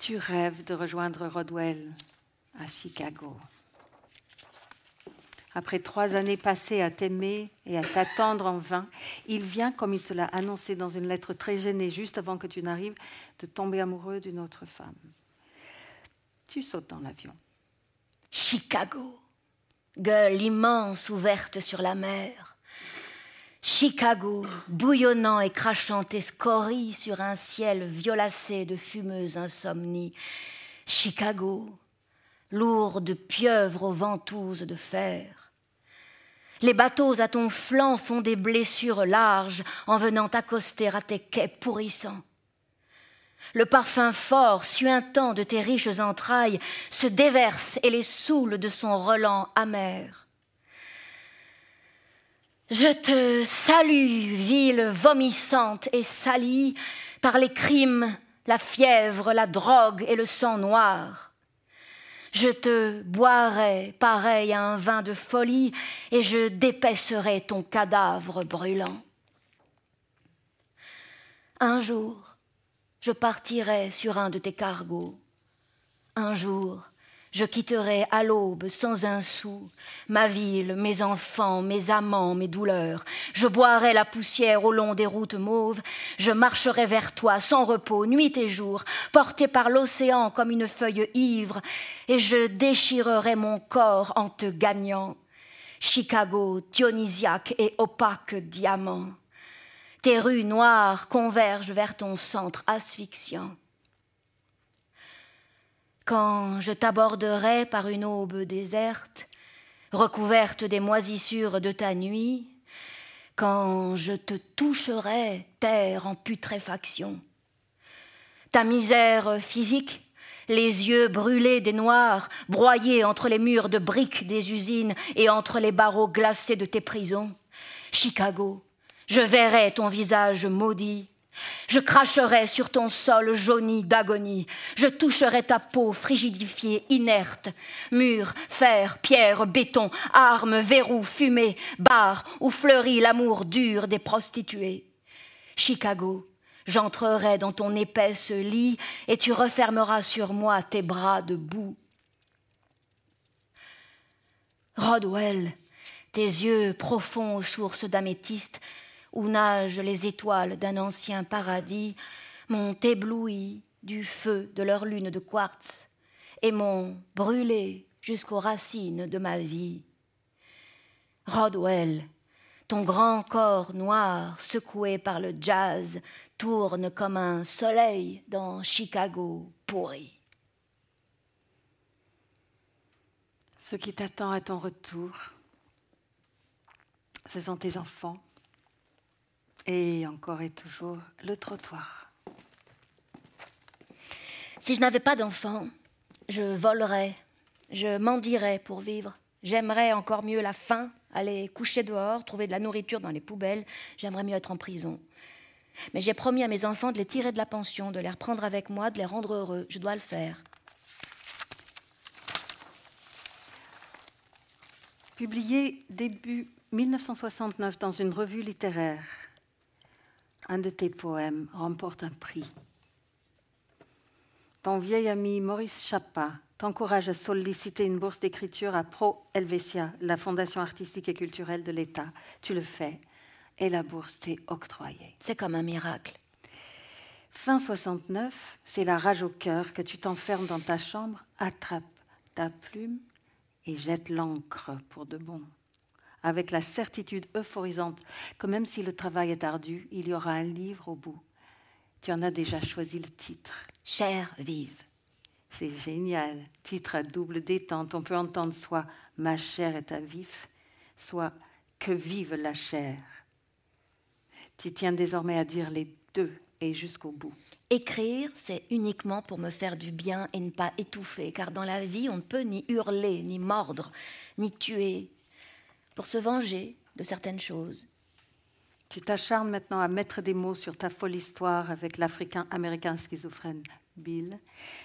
Tu rêves de rejoindre Rodwell à Chicago. Après trois années passées à t'aimer et à t'attendre en vain, il vient, comme il te l'a annoncé dans une lettre très gênée juste avant que tu n'arrives, de tomber amoureux d'une autre femme. Tu sautes dans l'avion. Chicago, gueule immense ouverte sur la mer. Chicago, bouillonnant et crachant tes scories sur un ciel violacé de fumeuse insomnie. Chicago, lourde pieuvre aux ventouses de fer. Les bateaux à ton flanc font des blessures larges en venant accoster à tes quais pourrissants. Le parfum fort, suintant de tes riches entrailles, se déverse et les saoule de son relent amer. Je te salue, ville vomissante et salie par les crimes, la fièvre, la drogue et le sang noir. Je te boirai pareil à un vin de folie et je dépècerai ton cadavre brûlant. Un jour, je partirai sur un de tes cargos. Un jour, je quitterai à l'aube sans un sou ma ville, mes enfants, mes amants, mes douleurs. Je boirai la poussière au long des routes mauves. Je marcherai vers toi sans repos, nuit et jour, porté par l'océan comme une feuille ivre, et je déchirerai mon corps en te gagnant. Chicago, dionysiaque et opaque diamant. Tes rues noires convergent vers ton centre asphyxiant. Quand je t'aborderai par une aube déserte, recouverte des moisissures de ta nuit, quand je te toucherai, terre en putréfaction. Ta misère physique, les yeux brûlés des noirs, broyés entre les murs de briques des usines et entre les barreaux glacés de tes prisons. Chicago, je verrai ton visage maudit. Je cracherai sur ton sol jauni d'agonie. Je toucherai ta peau frigidifiée, inerte. Murs, fer, pierre, béton, armes, verrous, fumée, bar où fleurit l'amour dur des prostituées. Chicago, j'entrerai dans ton épaisse lit et tu refermeras sur moi tes bras de boue. Rodwell, tes yeux profonds sources d'améthyste, où nagent les étoiles d'un ancien paradis, m'ont ébloui du feu de leur lune de quartz et m'ont brûlé jusqu'aux racines de ma vie. Rodwell, ton grand corps noir secoué par le jazz tourne comme un soleil dans Chicago pourri. Ce qui t'attend à ton retour, ce sont tes enfants et encore et toujours le trottoir. Si je n'avais pas d'enfant, je volerais, je mendierais pour vivre. J'aimerais encore mieux la faim, aller coucher dehors, trouver de la nourriture dans les poubelles. J'aimerais mieux être en prison. Mais j'ai promis à mes enfants de les tirer de la pension, de les reprendre avec moi, de les rendre heureux. Je dois le faire. Publié début 1969 dans une revue littéraire, un de tes poèmes remporte un prix. Ton vieil ami Maurice Chapa t'encourage à solliciter une bourse d'écriture à Pro Helvetia, la fondation artistique et culturelle de l'État. Tu le fais et la bourse t'est octroyée. C'est comme un miracle. Fin 69, c'est la rage au cœur que tu t'enfermes dans ta chambre, attrape ta plume et jette l'encre pour de bon, avec la certitude euphorisante que même si le travail est ardu, il y aura un livre au bout. Tu en as déjà choisi le titre. Cher vive. C'est génial. Titre à double détente. On peut entendre soit Ma chair est à vif, soit Que vive la chair. Tu tiens désormais à dire les deux et jusqu'au bout. Écrire, c'est uniquement pour me faire du bien et ne pas étouffer, car dans la vie, on ne peut ni hurler, ni mordre, ni tuer, pour se venger de certaines choses. Tu t'acharnes maintenant à mettre des mots sur ta folle histoire avec l'Africain-Américain schizophrène Bill,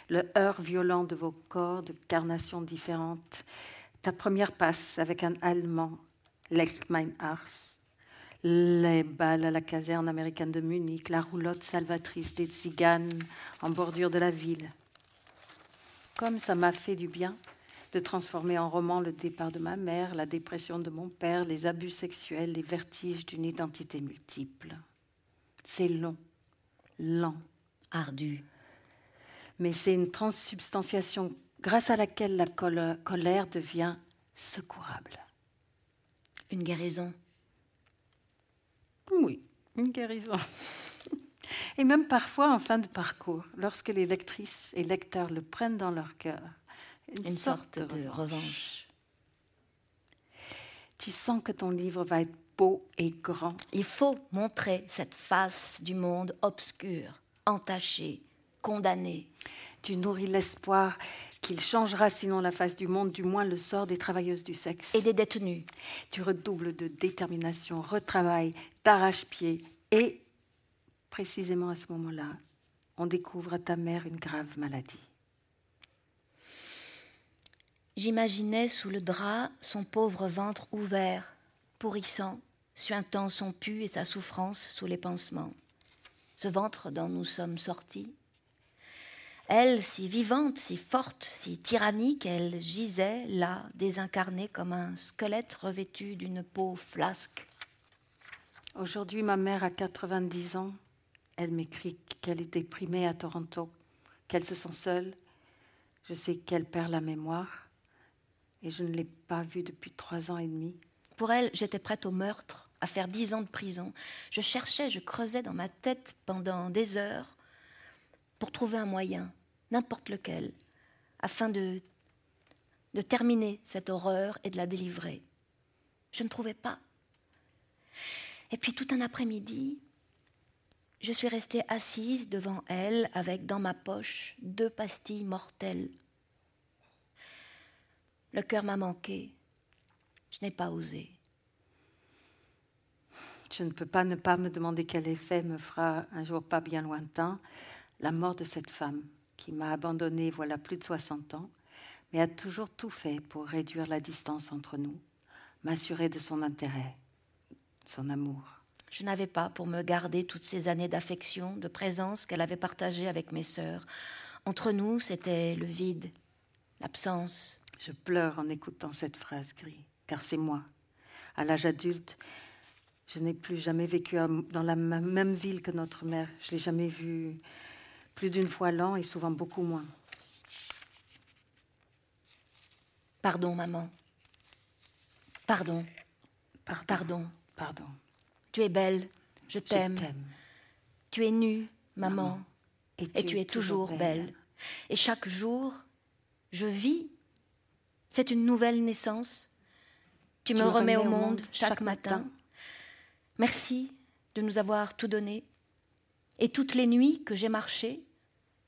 le heurt violent de vos corps de carnations différentes, ta première passe avec un Allemand, Lech mein Ars, les balles à la caserne américaine de Munich, la roulotte salvatrice des tziganes en bordure de la ville. Comme ça m'a fait du bien de transformer en roman le départ de ma mère, la dépression de mon père, les abus sexuels, les vertiges d'une identité multiple. C'est long, lent, Ardu. mais c'est une transsubstantiation grâce à laquelle la colère devient secourable. Une guérison. Oui, une guérison. Et même parfois en fin de parcours, lorsque les lectrices et lecteurs le prennent dans leur cœur, une, Une sorte de revanche. revanche. Tu sens que ton livre va être beau et grand. Il faut montrer cette face du monde obscur, entachée, condamnée. Tu nourris l'espoir qu'il changera sinon la face du monde, du moins le sort des travailleuses du sexe. Et des détenus. Tu redoubles de détermination, retravailles, t'arrache-pied et, précisément à ce moment-là, on découvre à ta mère une grave maladie. J'imaginais sous le drap son pauvre ventre ouvert, pourrissant, suintant son pu et sa souffrance sous les pansements. Ce ventre dont nous sommes sortis. Elle, si vivante, si forte, si tyrannique, elle gisait là, désincarnée comme un squelette revêtu d'une peau flasque. Aujourd'hui, ma mère a 90 ans. Elle m'écrit qu'elle est déprimée à Toronto, qu'elle se sent seule. Je sais qu'elle perd la mémoire et je ne l'ai pas vue depuis trois ans et demi. Pour elle, j'étais prête au meurtre, à faire dix ans de prison. Je cherchais, je creusais dans ma tête pendant des heures pour trouver un moyen, n'importe lequel, afin de, de terminer cette horreur et de la délivrer. Je ne trouvais pas. Et puis tout un après-midi, je suis restée assise devant elle avec dans ma poche deux pastilles mortelles. Le cœur m'a manqué. Je n'ai pas osé. Je ne peux pas ne pas me demander quel effet me fera un jour pas bien lointain la mort de cette femme qui m'a abandonnée voilà plus de 60 ans, mais a toujours tout fait pour réduire la distance entre nous, m'assurer de son intérêt, son amour. Je n'avais pas pour me garder toutes ces années d'affection, de présence qu'elle avait partagées avec mes sœurs. Entre nous, c'était le vide, l'absence. Je pleure en écoutant cette phrase gris, car c'est moi. À l'âge adulte, je n'ai plus jamais vécu dans la même ville que notre mère. Je l'ai jamais vue plus d'une fois l'an et souvent beaucoup moins. Pardon, maman. Pardon, Pardon. pardon. Pardon. Tu es belle, je t'aime. Tu es nue, maman, Et, et tu es toujours belle. Et chaque jour, je vis. C'est une nouvelle naissance. Tu, me remets au monde chaque matin. Merci de nous avoir tout donné. Et toutes les nuits que j'ai marché,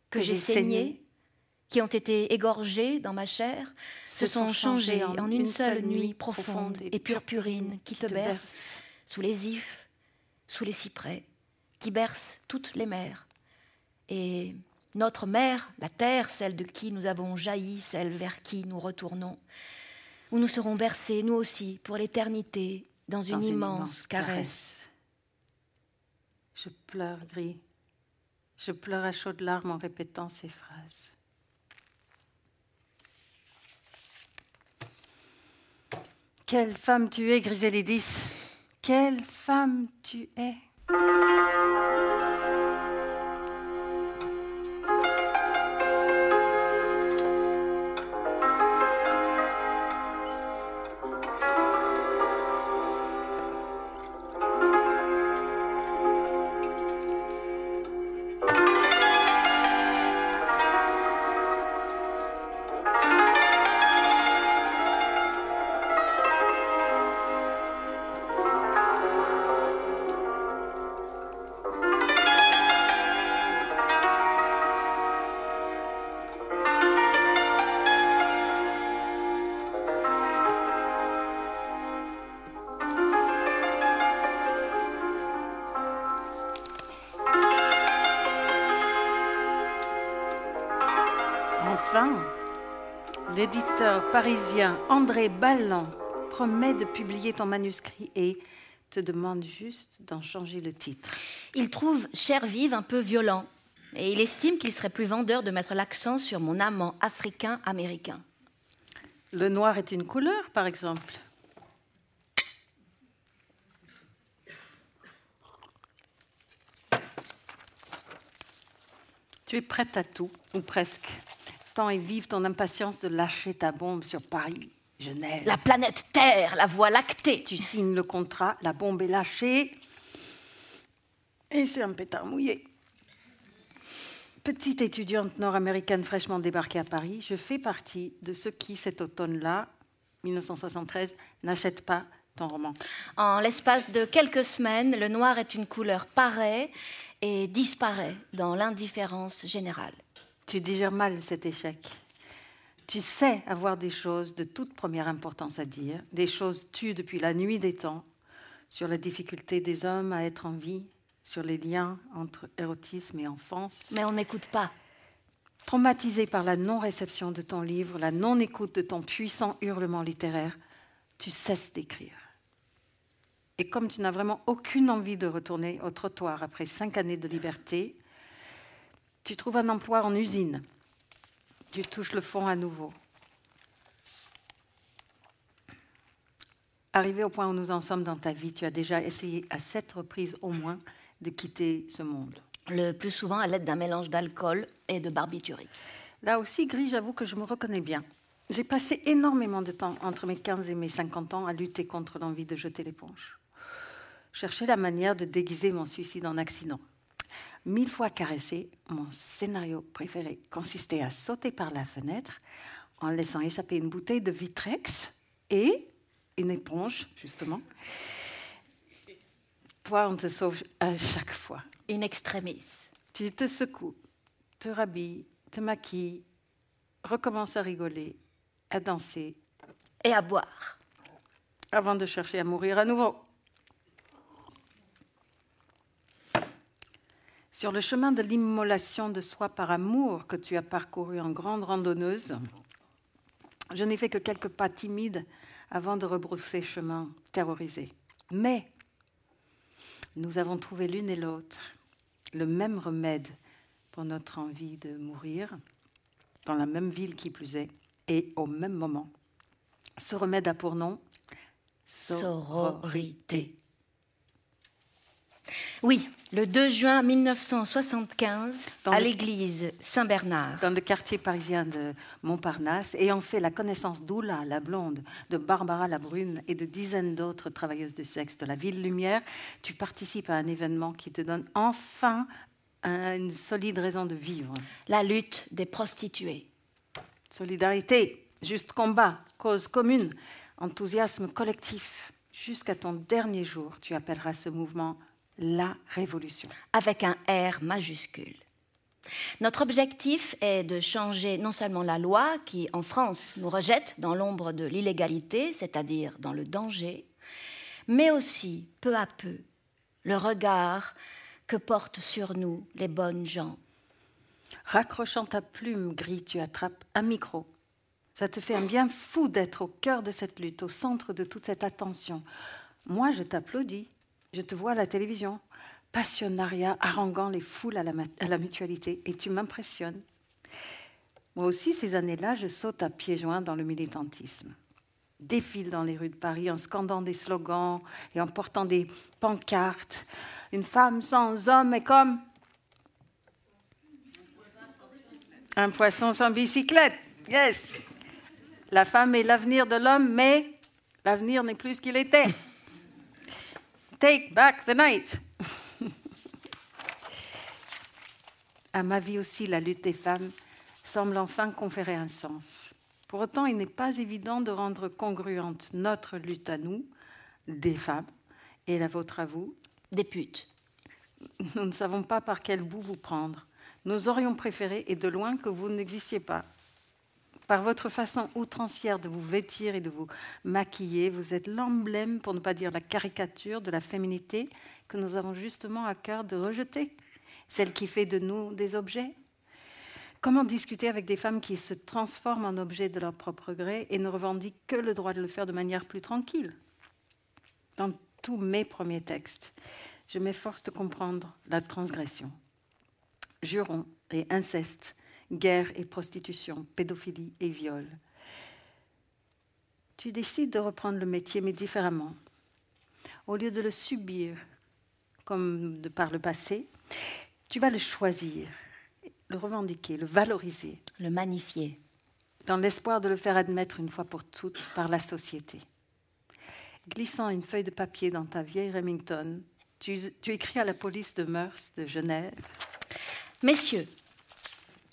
que, Que j'ai saigné, saigné, qui ont été égorgées dans ma chair, se sont changées en une seule nuit profonde et purpurine qui te berce sous les ifs, sous les cyprès, qui berce toutes les mers. Et notre mère, la terre, celle de qui nous avons jailli, celle vers qui nous retournons, où nous serons bercés, nous aussi, pour l'éternité, dans, une, immense, caresse. Je pleure, Gris. Je pleure à chaudes larmes en répétant ces phrases. Quelle femme tu es, Griselédis Quelle femme tu es parisien André Balland promet de publier ton manuscrit et te demande juste d'en changer le titre. Il trouve Cher vive un peu violent et il estime qu'il serait plus vendeur de mettre l'accent sur mon amant africain-américain. Le noir est une couleur, par exemple. Tu es prête à tout, ou presque. Est vive ton impatience de lâcher ta bombe sur Paris, Genève. La planète Terre, la voie lactée. Tu signes le contrat, la bombe est lâchée, et c'est un pétard mouillé. Petite étudiante nord-américaine fraîchement débarquée à Paris, je fais partie de ceux qui, cet automne-là, 1973, n'achètent pas ton roman. En l'espace de quelques semaines, le noir est une couleur pareille et disparaît dans l'indifférence générale. Tu digères mal cet échec. Tu sais avoir des choses de toute première importance à dire, des choses tues depuis la nuit des temps, sur la difficulté des hommes à être en vie, sur les liens entre érotisme et enfance. Mais on ne m'écoute pas. Traumatisé par la non-réception de ton livre, la non-écoute de ton puissant hurlement littéraire, tu cesses d'écrire. Et comme tu n'as vraiment aucune envie de retourner au trottoir après cinq années de liberté, tu trouves un emploi en usine. Tu touches le fond à nouveau. Arrivé au point où nous en sommes dans ta vie, tu as déjà essayé à sept reprises au moins de quitter ce monde. Le plus souvent à l'aide d'un mélange d'alcool et de barbiturique. Là aussi, Gris, j'avoue que je me reconnais bien. J'ai passé énormément de temps entre mes 15 et mes 50 ans à lutter contre l'envie de jeter l'éponge. Chercher la manière de déguiser mon suicide en accident. Mille fois caressé, mon scénario préféré consistait à sauter par la fenêtre en laissant échapper une bouteille de Vitrex et une éponge, justement. Toi, on te sauve à chaque fois. In extremis. Tu te secoues, te rhabilles, te maquilles, recommences à rigoler, à danser, Et à boire. avant de chercher à mourir à nouveau. Sur le chemin de l'immolation de soi par amour que tu as parcouru en grande randonneuse, je n'ai fait que quelques pas timides avant de rebrousser chemin, terrorisé. Mais nous avons trouvé l'une et l'autre le même remède pour notre envie de mourir, dans la même ville qui plus est, et au même moment. Ce remède a pour nom Sororité. Oui, le 2 juin 1975, Dans à l'église Saint-Bernard. dans le quartier parisien de Montparnasse, ayant fait la connaissance d'Oula, la blonde, de Barbara, la brune, et de dizaines d'autres travailleuses de sexe de la ville Lumière, tu participes à un événement qui te donne enfin un- une solide raison de vivre. La lutte des prostituées. Solidarité, juste combat, cause commune, enthousiasme collectif. Jusqu'à ton dernier jour, tu appelleras ce mouvement la révolution. avec un R majuscule. Notre objectif est de changer non seulement la loi qui, en France, nous rejette dans l'ombre de l'illégalité, c'est-à-dire dans le danger, mais aussi, peu à peu, le regard que portent sur nous les bonnes gens. Raccrochant ta plume gris, tu attrapes un micro. Ça te fait un bien fou d'être au cœur de cette lutte, au centre de toute cette attention. Moi, je t'applaudis. Je te vois à la télévision. Passionnariat, haranguant les foules à la, à la mutualité, et tu m'impressionnes. Moi aussi, ces années-là, je saute à pieds joints dans le militantisme. défilent dans les rues de Paris en scandant des slogans et en portant des pancartes. Une femme sans homme est comme un poisson sans bicyclette. Yes. La femme est l'avenir de l'homme, mais l'avenir n'est plus ce qu'il était. Take back the night. à ma vie aussi, la lutte des femmes semble enfin conférer un sens. Pour autant, il n'est pas évident de rendre congruente notre lutte à nous, des femmes, et la vôtre à vous, des putes. Nous ne savons pas par quel bout vous prendre. Nous aurions préféré, et de loin, que vous n'existiez pas. Par votre façon outrancière de vous vêtir et de vous maquiller, vous êtes l'emblème, pour ne pas dire la caricature, de la féminité que nous avons justement à cœur de rejeter, celle qui fait de nous des objets. Comment discuter avec des femmes qui se transforment en objets de leur propre gré et ne revendiquent que le droit de le faire de manière plus tranquille? Dans tous mes premiers textes, je m'efforce de comprendre la transgression. Jurons et inceste, guerre et prostitution, pédophilie et viol. Tu décides de reprendre le métier, mais différemment. Au lieu de le subir, comme de par le passé, tu vas le choisir, le revendiquer, le valoriser. Le magnifier. Dans l'espoir de le faire admettre une fois pour toutes par la société. Glissant une feuille de papier dans ta vieille Remington, tu, tu écris à la police de mœurs de Genève. Messieurs,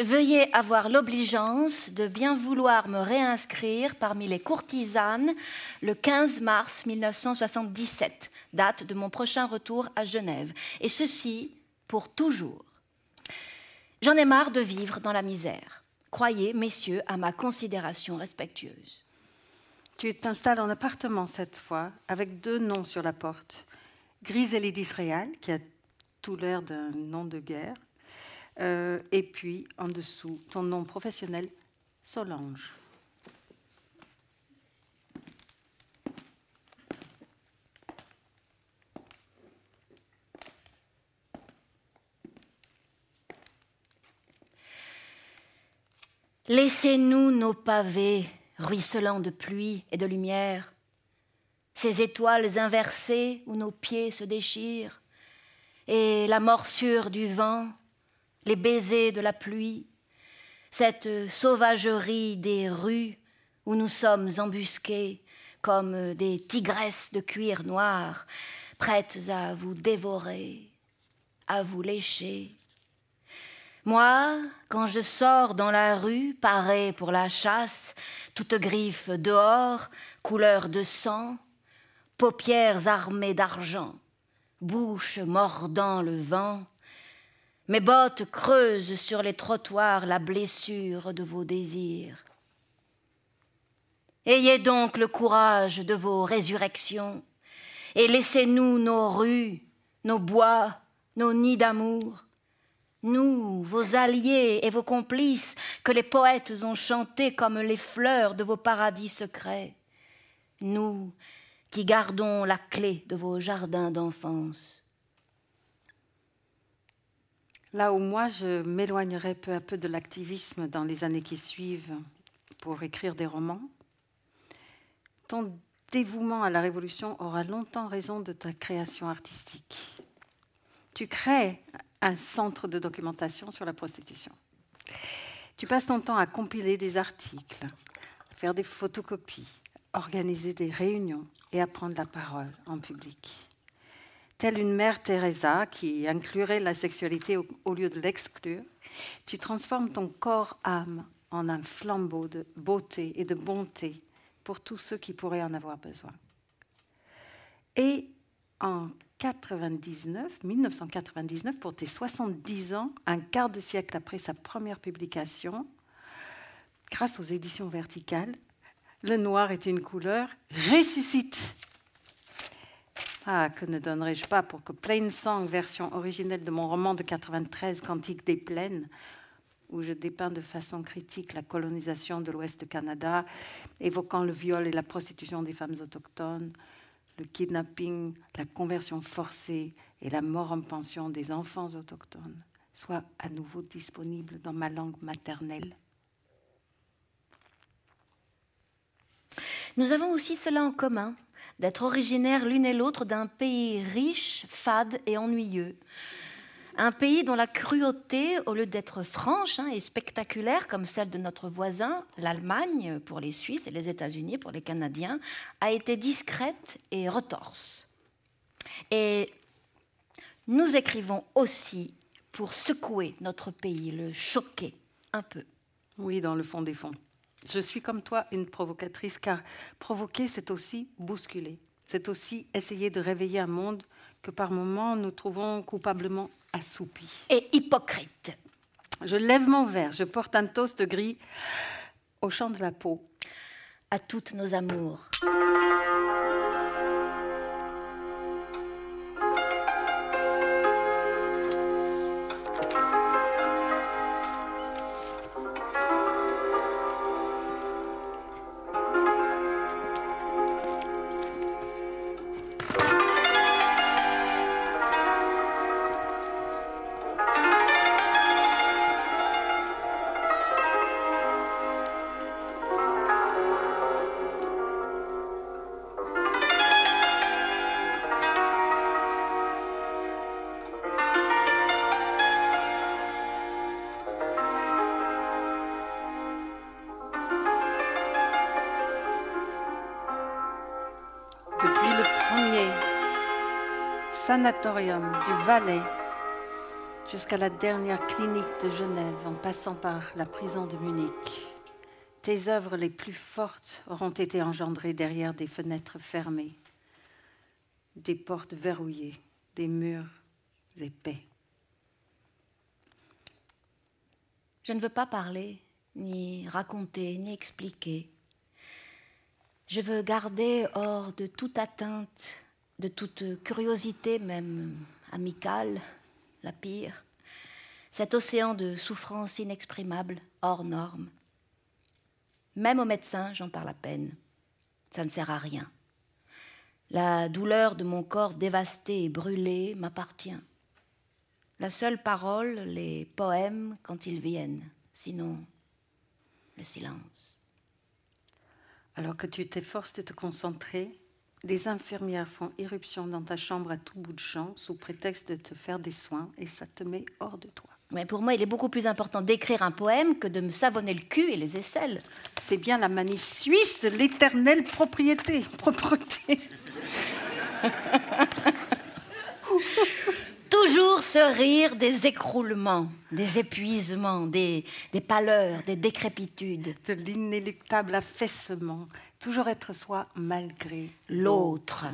Veuillez avoir l'obligeance de bien vouloir me réinscrire parmi les courtisanes le 15 mars 1977, date de mon prochain retour à Genève, et ceci pour toujours. J'en ai marre de vivre dans la misère. Croyez, messieurs, à ma considération respectueuse. Tu t'installes en appartement cette fois, avec deux noms sur la porte. Griselide d'Israël, qui a tout l'air d'un nom de guerre, euh, et puis en dessous, ton nom professionnel, Solange. Laissez-nous nos pavés ruisselants de pluie et de lumière, ces étoiles inversées où nos pieds se déchirent, et la morsure du vent les baisers de la pluie, cette sauvagerie des rues où nous sommes embusqués comme des tigresses de cuir noir, prêtes à vous dévorer, à vous lécher. Moi, quand je sors dans la rue, paré pour la chasse, toute griffe dehors, couleur de sang, paupières armées d'argent, bouche mordant le vent, mes bottes creusent sur les trottoirs la blessure de vos désirs. Ayez donc le courage de vos résurrections et laissez-nous nos rues, nos bois, nos nids d'amour. Nous, vos alliés et vos complices, que les poètes ont chantés comme les fleurs de vos paradis secrets. Nous, qui gardons la clé de vos jardins d'enfance. Là où moi, je m'éloignerai peu à peu de l'activisme dans les années qui suivent pour écrire des romans, ton dévouement à la Révolution aura longtemps raison de ta création artistique. Tu crées un centre de documentation sur la prostitution. Tu passes ton temps à compiler des articles, faire des photocopies, organiser des réunions et à prendre la parole en public telle une mère Teresa qui inclurait la sexualité au, lieu de l'exclure, tu transformes ton corps-âme en un flambeau de beauté et de bonté pour tous ceux qui pourraient en avoir besoin. Et en 99, 1999, pour tes 70 ans, un quart de siècle après sa première publication, grâce aux éditions verticales, Le noir est une couleur ressuscite ah, que ne donnerais-je pas pour que Plain Song, version originelle de mon roman de 93, Cantique des plaines, où je dépeins de façon critique la colonisation de l'Ouest du Canada, évoquant le viol et la prostitution des femmes autochtones, le kidnapping, la conversion forcée et la mort en pension des enfants autochtones, soit à nouveau disponible dans ma langue maternelle. Nous avons aussi cela en commun, d'être originaires l'une et l'autre d'un pays riche, fade et ennuyeux. Un pays dont la cruauté, au lieu d'être franche hein, et spectaculaire comme celle de notre voisin, l'Allemagne pour les Suisses et les États-Unis pour les Canadiens, a été discrète et retorse. Et nous écrivons aussi pour secouer notre pays, le choquer un peu. Oui, dans le fond des fonds. Je suis comme toi une provocatrice, car provoquer, c'est aussi bousculer. C'est aussi essayer de réveiller un monde que par moments nous trouvons coupablement assoupi. Et hypocrite. Je lève mon verre, je porte un toast gris au champ de la peau. À toutes nos amours. Sanatorium du Valais jusqu'à la dernière clinique de Genève, en passant par la prison de Munich, tes œuvres les plus fortes auront été engendrées derrière des fenêtres fermées, des portes verrouillées, des murs épais. Je ne veux pas parler, ni raconter, ni expliquer. Je veux garder hors de toute atteinte, de toute curiosité, même amicale, la pire, cet océan de souffrance inexprimable, hors norme. Même aux médecins, j'en parle à peine. Ça ne sert à rien. La douleur de mon corps dévasté et brûlé m'appartient. La seule parole, les poèmes quand ils viennent. Sinon, le silence. Alors que tu t'efforces de te concentrer, des infirmières font irruption dans ta chambre à tout bout de champ sous prétexte de te faire des soins et ça te met hors de toi. Mais pour moi, il est beaucoup plus important d'écrire un poème que de me savonner le cul et les aisselles. C'est bien la manie suisse de l'éternelle propriété, propreté. Toujours ce rire des écroulements, des épuisements, des, des pâleurs, des décrépitudes. de l'inéluctable affaissement, toujours être soi malgré L'autre,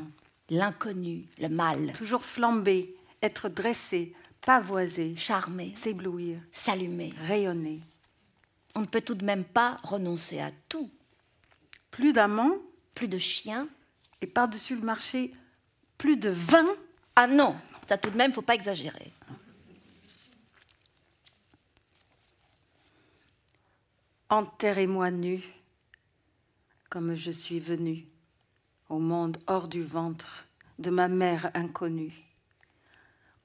l'inconnu, le mal, toujours flamber, être dressé, pavoisé, charmé, s'éblouir, s'allumer. rayonner. On ne peut tout de même pas renoncer à tout. Plus d'amants Plus de chiens. et par-dessus le marché, plus de vin. Ah non, ça tout de même, faut pas exagérer. Enterrez-moi nu, comme je suis venue au monde hors du ventre de ma mère inconnue.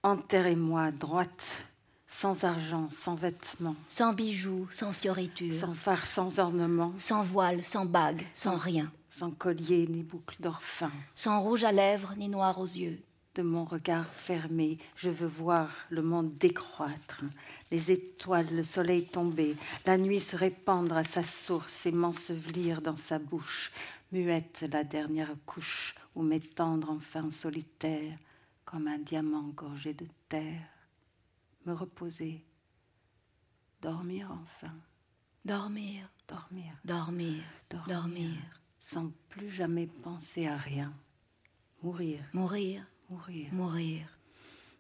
Enterrez-moi droite, sans argent, sans vêtements, Sans bijoux, sans fioritures, sans phare, sans ornement, sans voile, sans bague, sans rien. sans collier ni boucle d'or fin. Sans rouge à lèvres ni noir aux yeux. De mon regard fermé, je veux voir le monde décroître, les étoiles, le soleil tomber, la nuit se répandre à sa source et m'ensevelir dans sa bouche, muette la dernière couche, ou m'étendre enfin solitaire comme un diamant gorgé de terre, me reposer, dormir enfin, Dormir, dormir, dormir, dormir, dormir. sans plus jamais penser à rien, mourir, Mourir, mourir. mourir.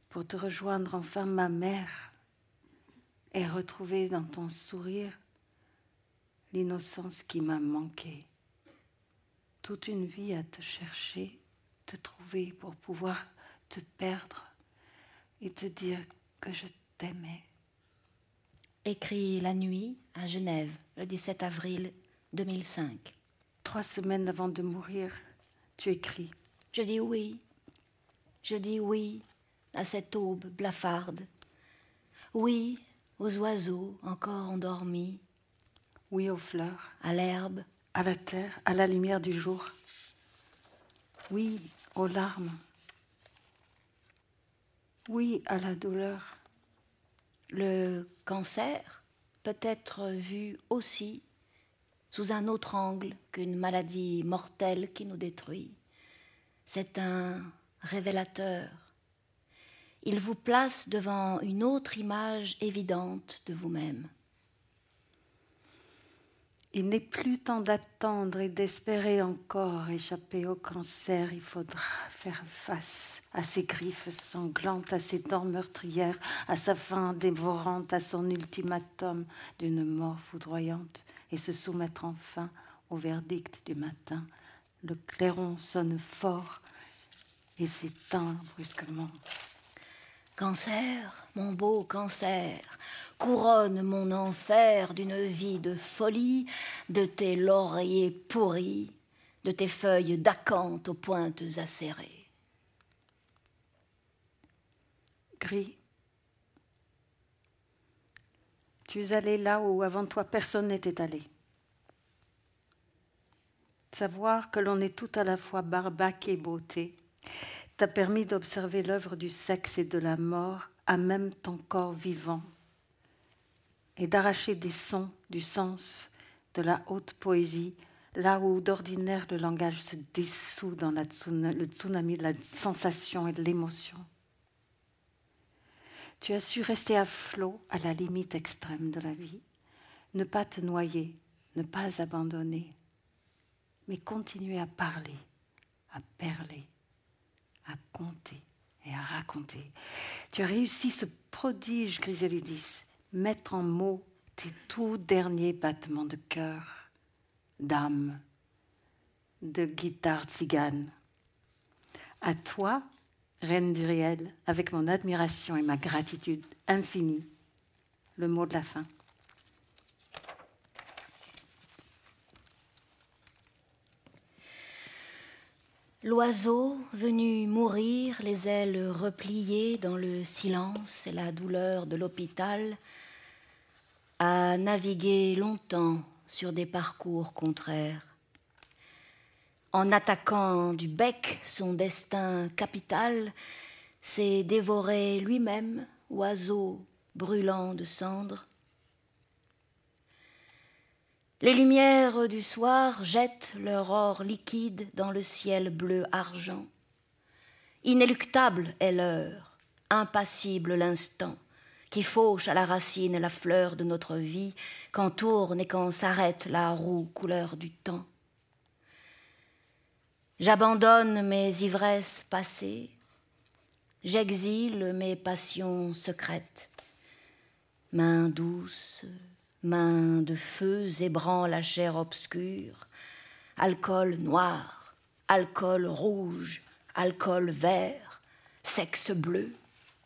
pour te rejoindre enfin ma mère et retrouver dans ton sourire l'innocence qui m'a manqué. Toute une vie à te chercher, te trouver pour pouvoir te perdre et te dire que je t'aimais. Écrit la nuit à Genève, le 17 avril 2005. Trois semaines avant de mourir, tu écris Je dis oui. Je dis oui à cette aube blafarde. Oui aux oiseaux encore endormis, oui aux fleurs, à l'herbe, à la terre, à la lumière du jour. Oui aux larmes. Oui à la douleur. Le cancer peut être vu aussi sous un autre angle qu'une maladie mortelle qui nous détruit. C'est un révélateur. Il vous place devant une autre image évidente de vous-même. Il n'est plus temps d'attendre et d'espérer encore échapper au cancer. Il faudra faire face à ses griffes sanglantes, à ses dents meurtrières, à sa faim dévorante, à son ultimatum d'une mort foudroyante, et se soumettre enfin au verdict du matin. Le clairon sonne fort et s'éteint brusquement. Cancer, mon beau cancer, couronne mon enfer d'une vie de folie, de tes lauriers pourris, de tes feuilles d'acanthe aux pointes acérées. Gris, tu es allé là où avant toi personne n'était allé. Savoir que l'on est tout à la fois barbaque et beauté t'a permis d'observer l'œuvre du sexe et de la mort à même ton corps vivant et d'arracher des sons, du sens, de la haute poésie, là où d'ordinaire le langage se dissout dans le tsunami de la sensation et de l'émotion. Tu as su rester à flot à la limite extrême de la vie, ne pas te noyer, ne pas abandonner, mais continuer à parler, à perler, à compter et à raconter. Tu as réussi ce prodige, Griselidis, mettre en mots tes tout derniers battements de cœur, d'âme, de guitare tzigane. À toi, reine du réel, avec mon admiration et ma gratitude infinie, le mot de la fin. L'oiseau venu mourir, les ailes repliées dans le silence et la douleur de l'hôpital, a navigué longtemps sur des parcours contraires. En attaquant du bec son destin capital, s'est dévoré lui-même, oiseau brûlant de cendres. Les lumières du soir jettent leur or liquide dans le ciel bleu argent. Inéluctable est l'heure, impassible l'instant qui fauche à la racine la fleur de notre vie, quand tourne et quand s'arrête la roue couleur du temps. J'abandonne mes ivresses passées, j'exile mes passions secrètes. Main douce, main de feu zébrant la chair obscure, alcool noir, alcool rouge, alcool vert, sexe bleu,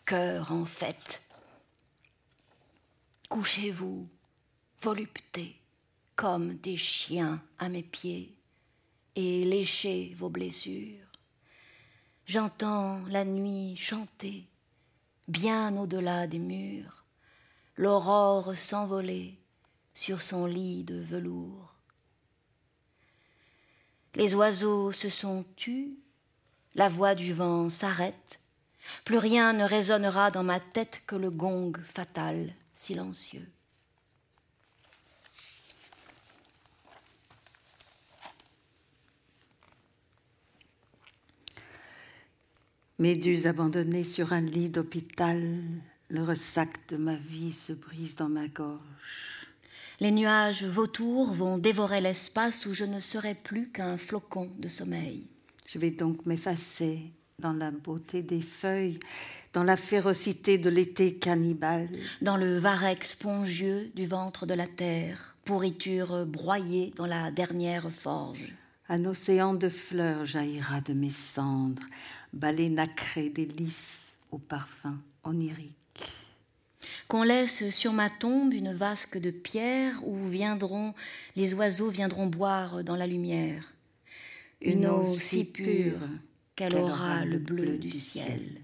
cœur en fête. Couchez-vous, volupté, comme des chiens à mes pieds, et léchez vos blessures. J'entends la nuit chanter, bien au-delà des murs, l'aurore s'envoler sur son lit de velours. Les oiseaux se sont tus, la voix du vent s'arrête, plus rien ne résonnera dans ma tête que le gong fatal silencieux. Méduse abandonnée sur un lit d'hôpital, le ressac de ma vie se brise dans ma gorge. Les nuages vautours vont dévorer l'espace où je ne serai plus qu'un flocon de sommeil. Je vais donc m'effacer dans la beauté des feuilles dans la férocité de l'été cannibale, dans le varech spongieux du ventre de la terre, pourriture broyée dans la dernière forge. Un océan de fleurs jaillira de mes cendres, balai nacré délices au parfum onirique. Qu'on laisse sur ma tombe une vasque de pierre où viendront les oiseaux viendront boire dans la lumière. Une, eau si pure qu'elle aura le bleu du ciel.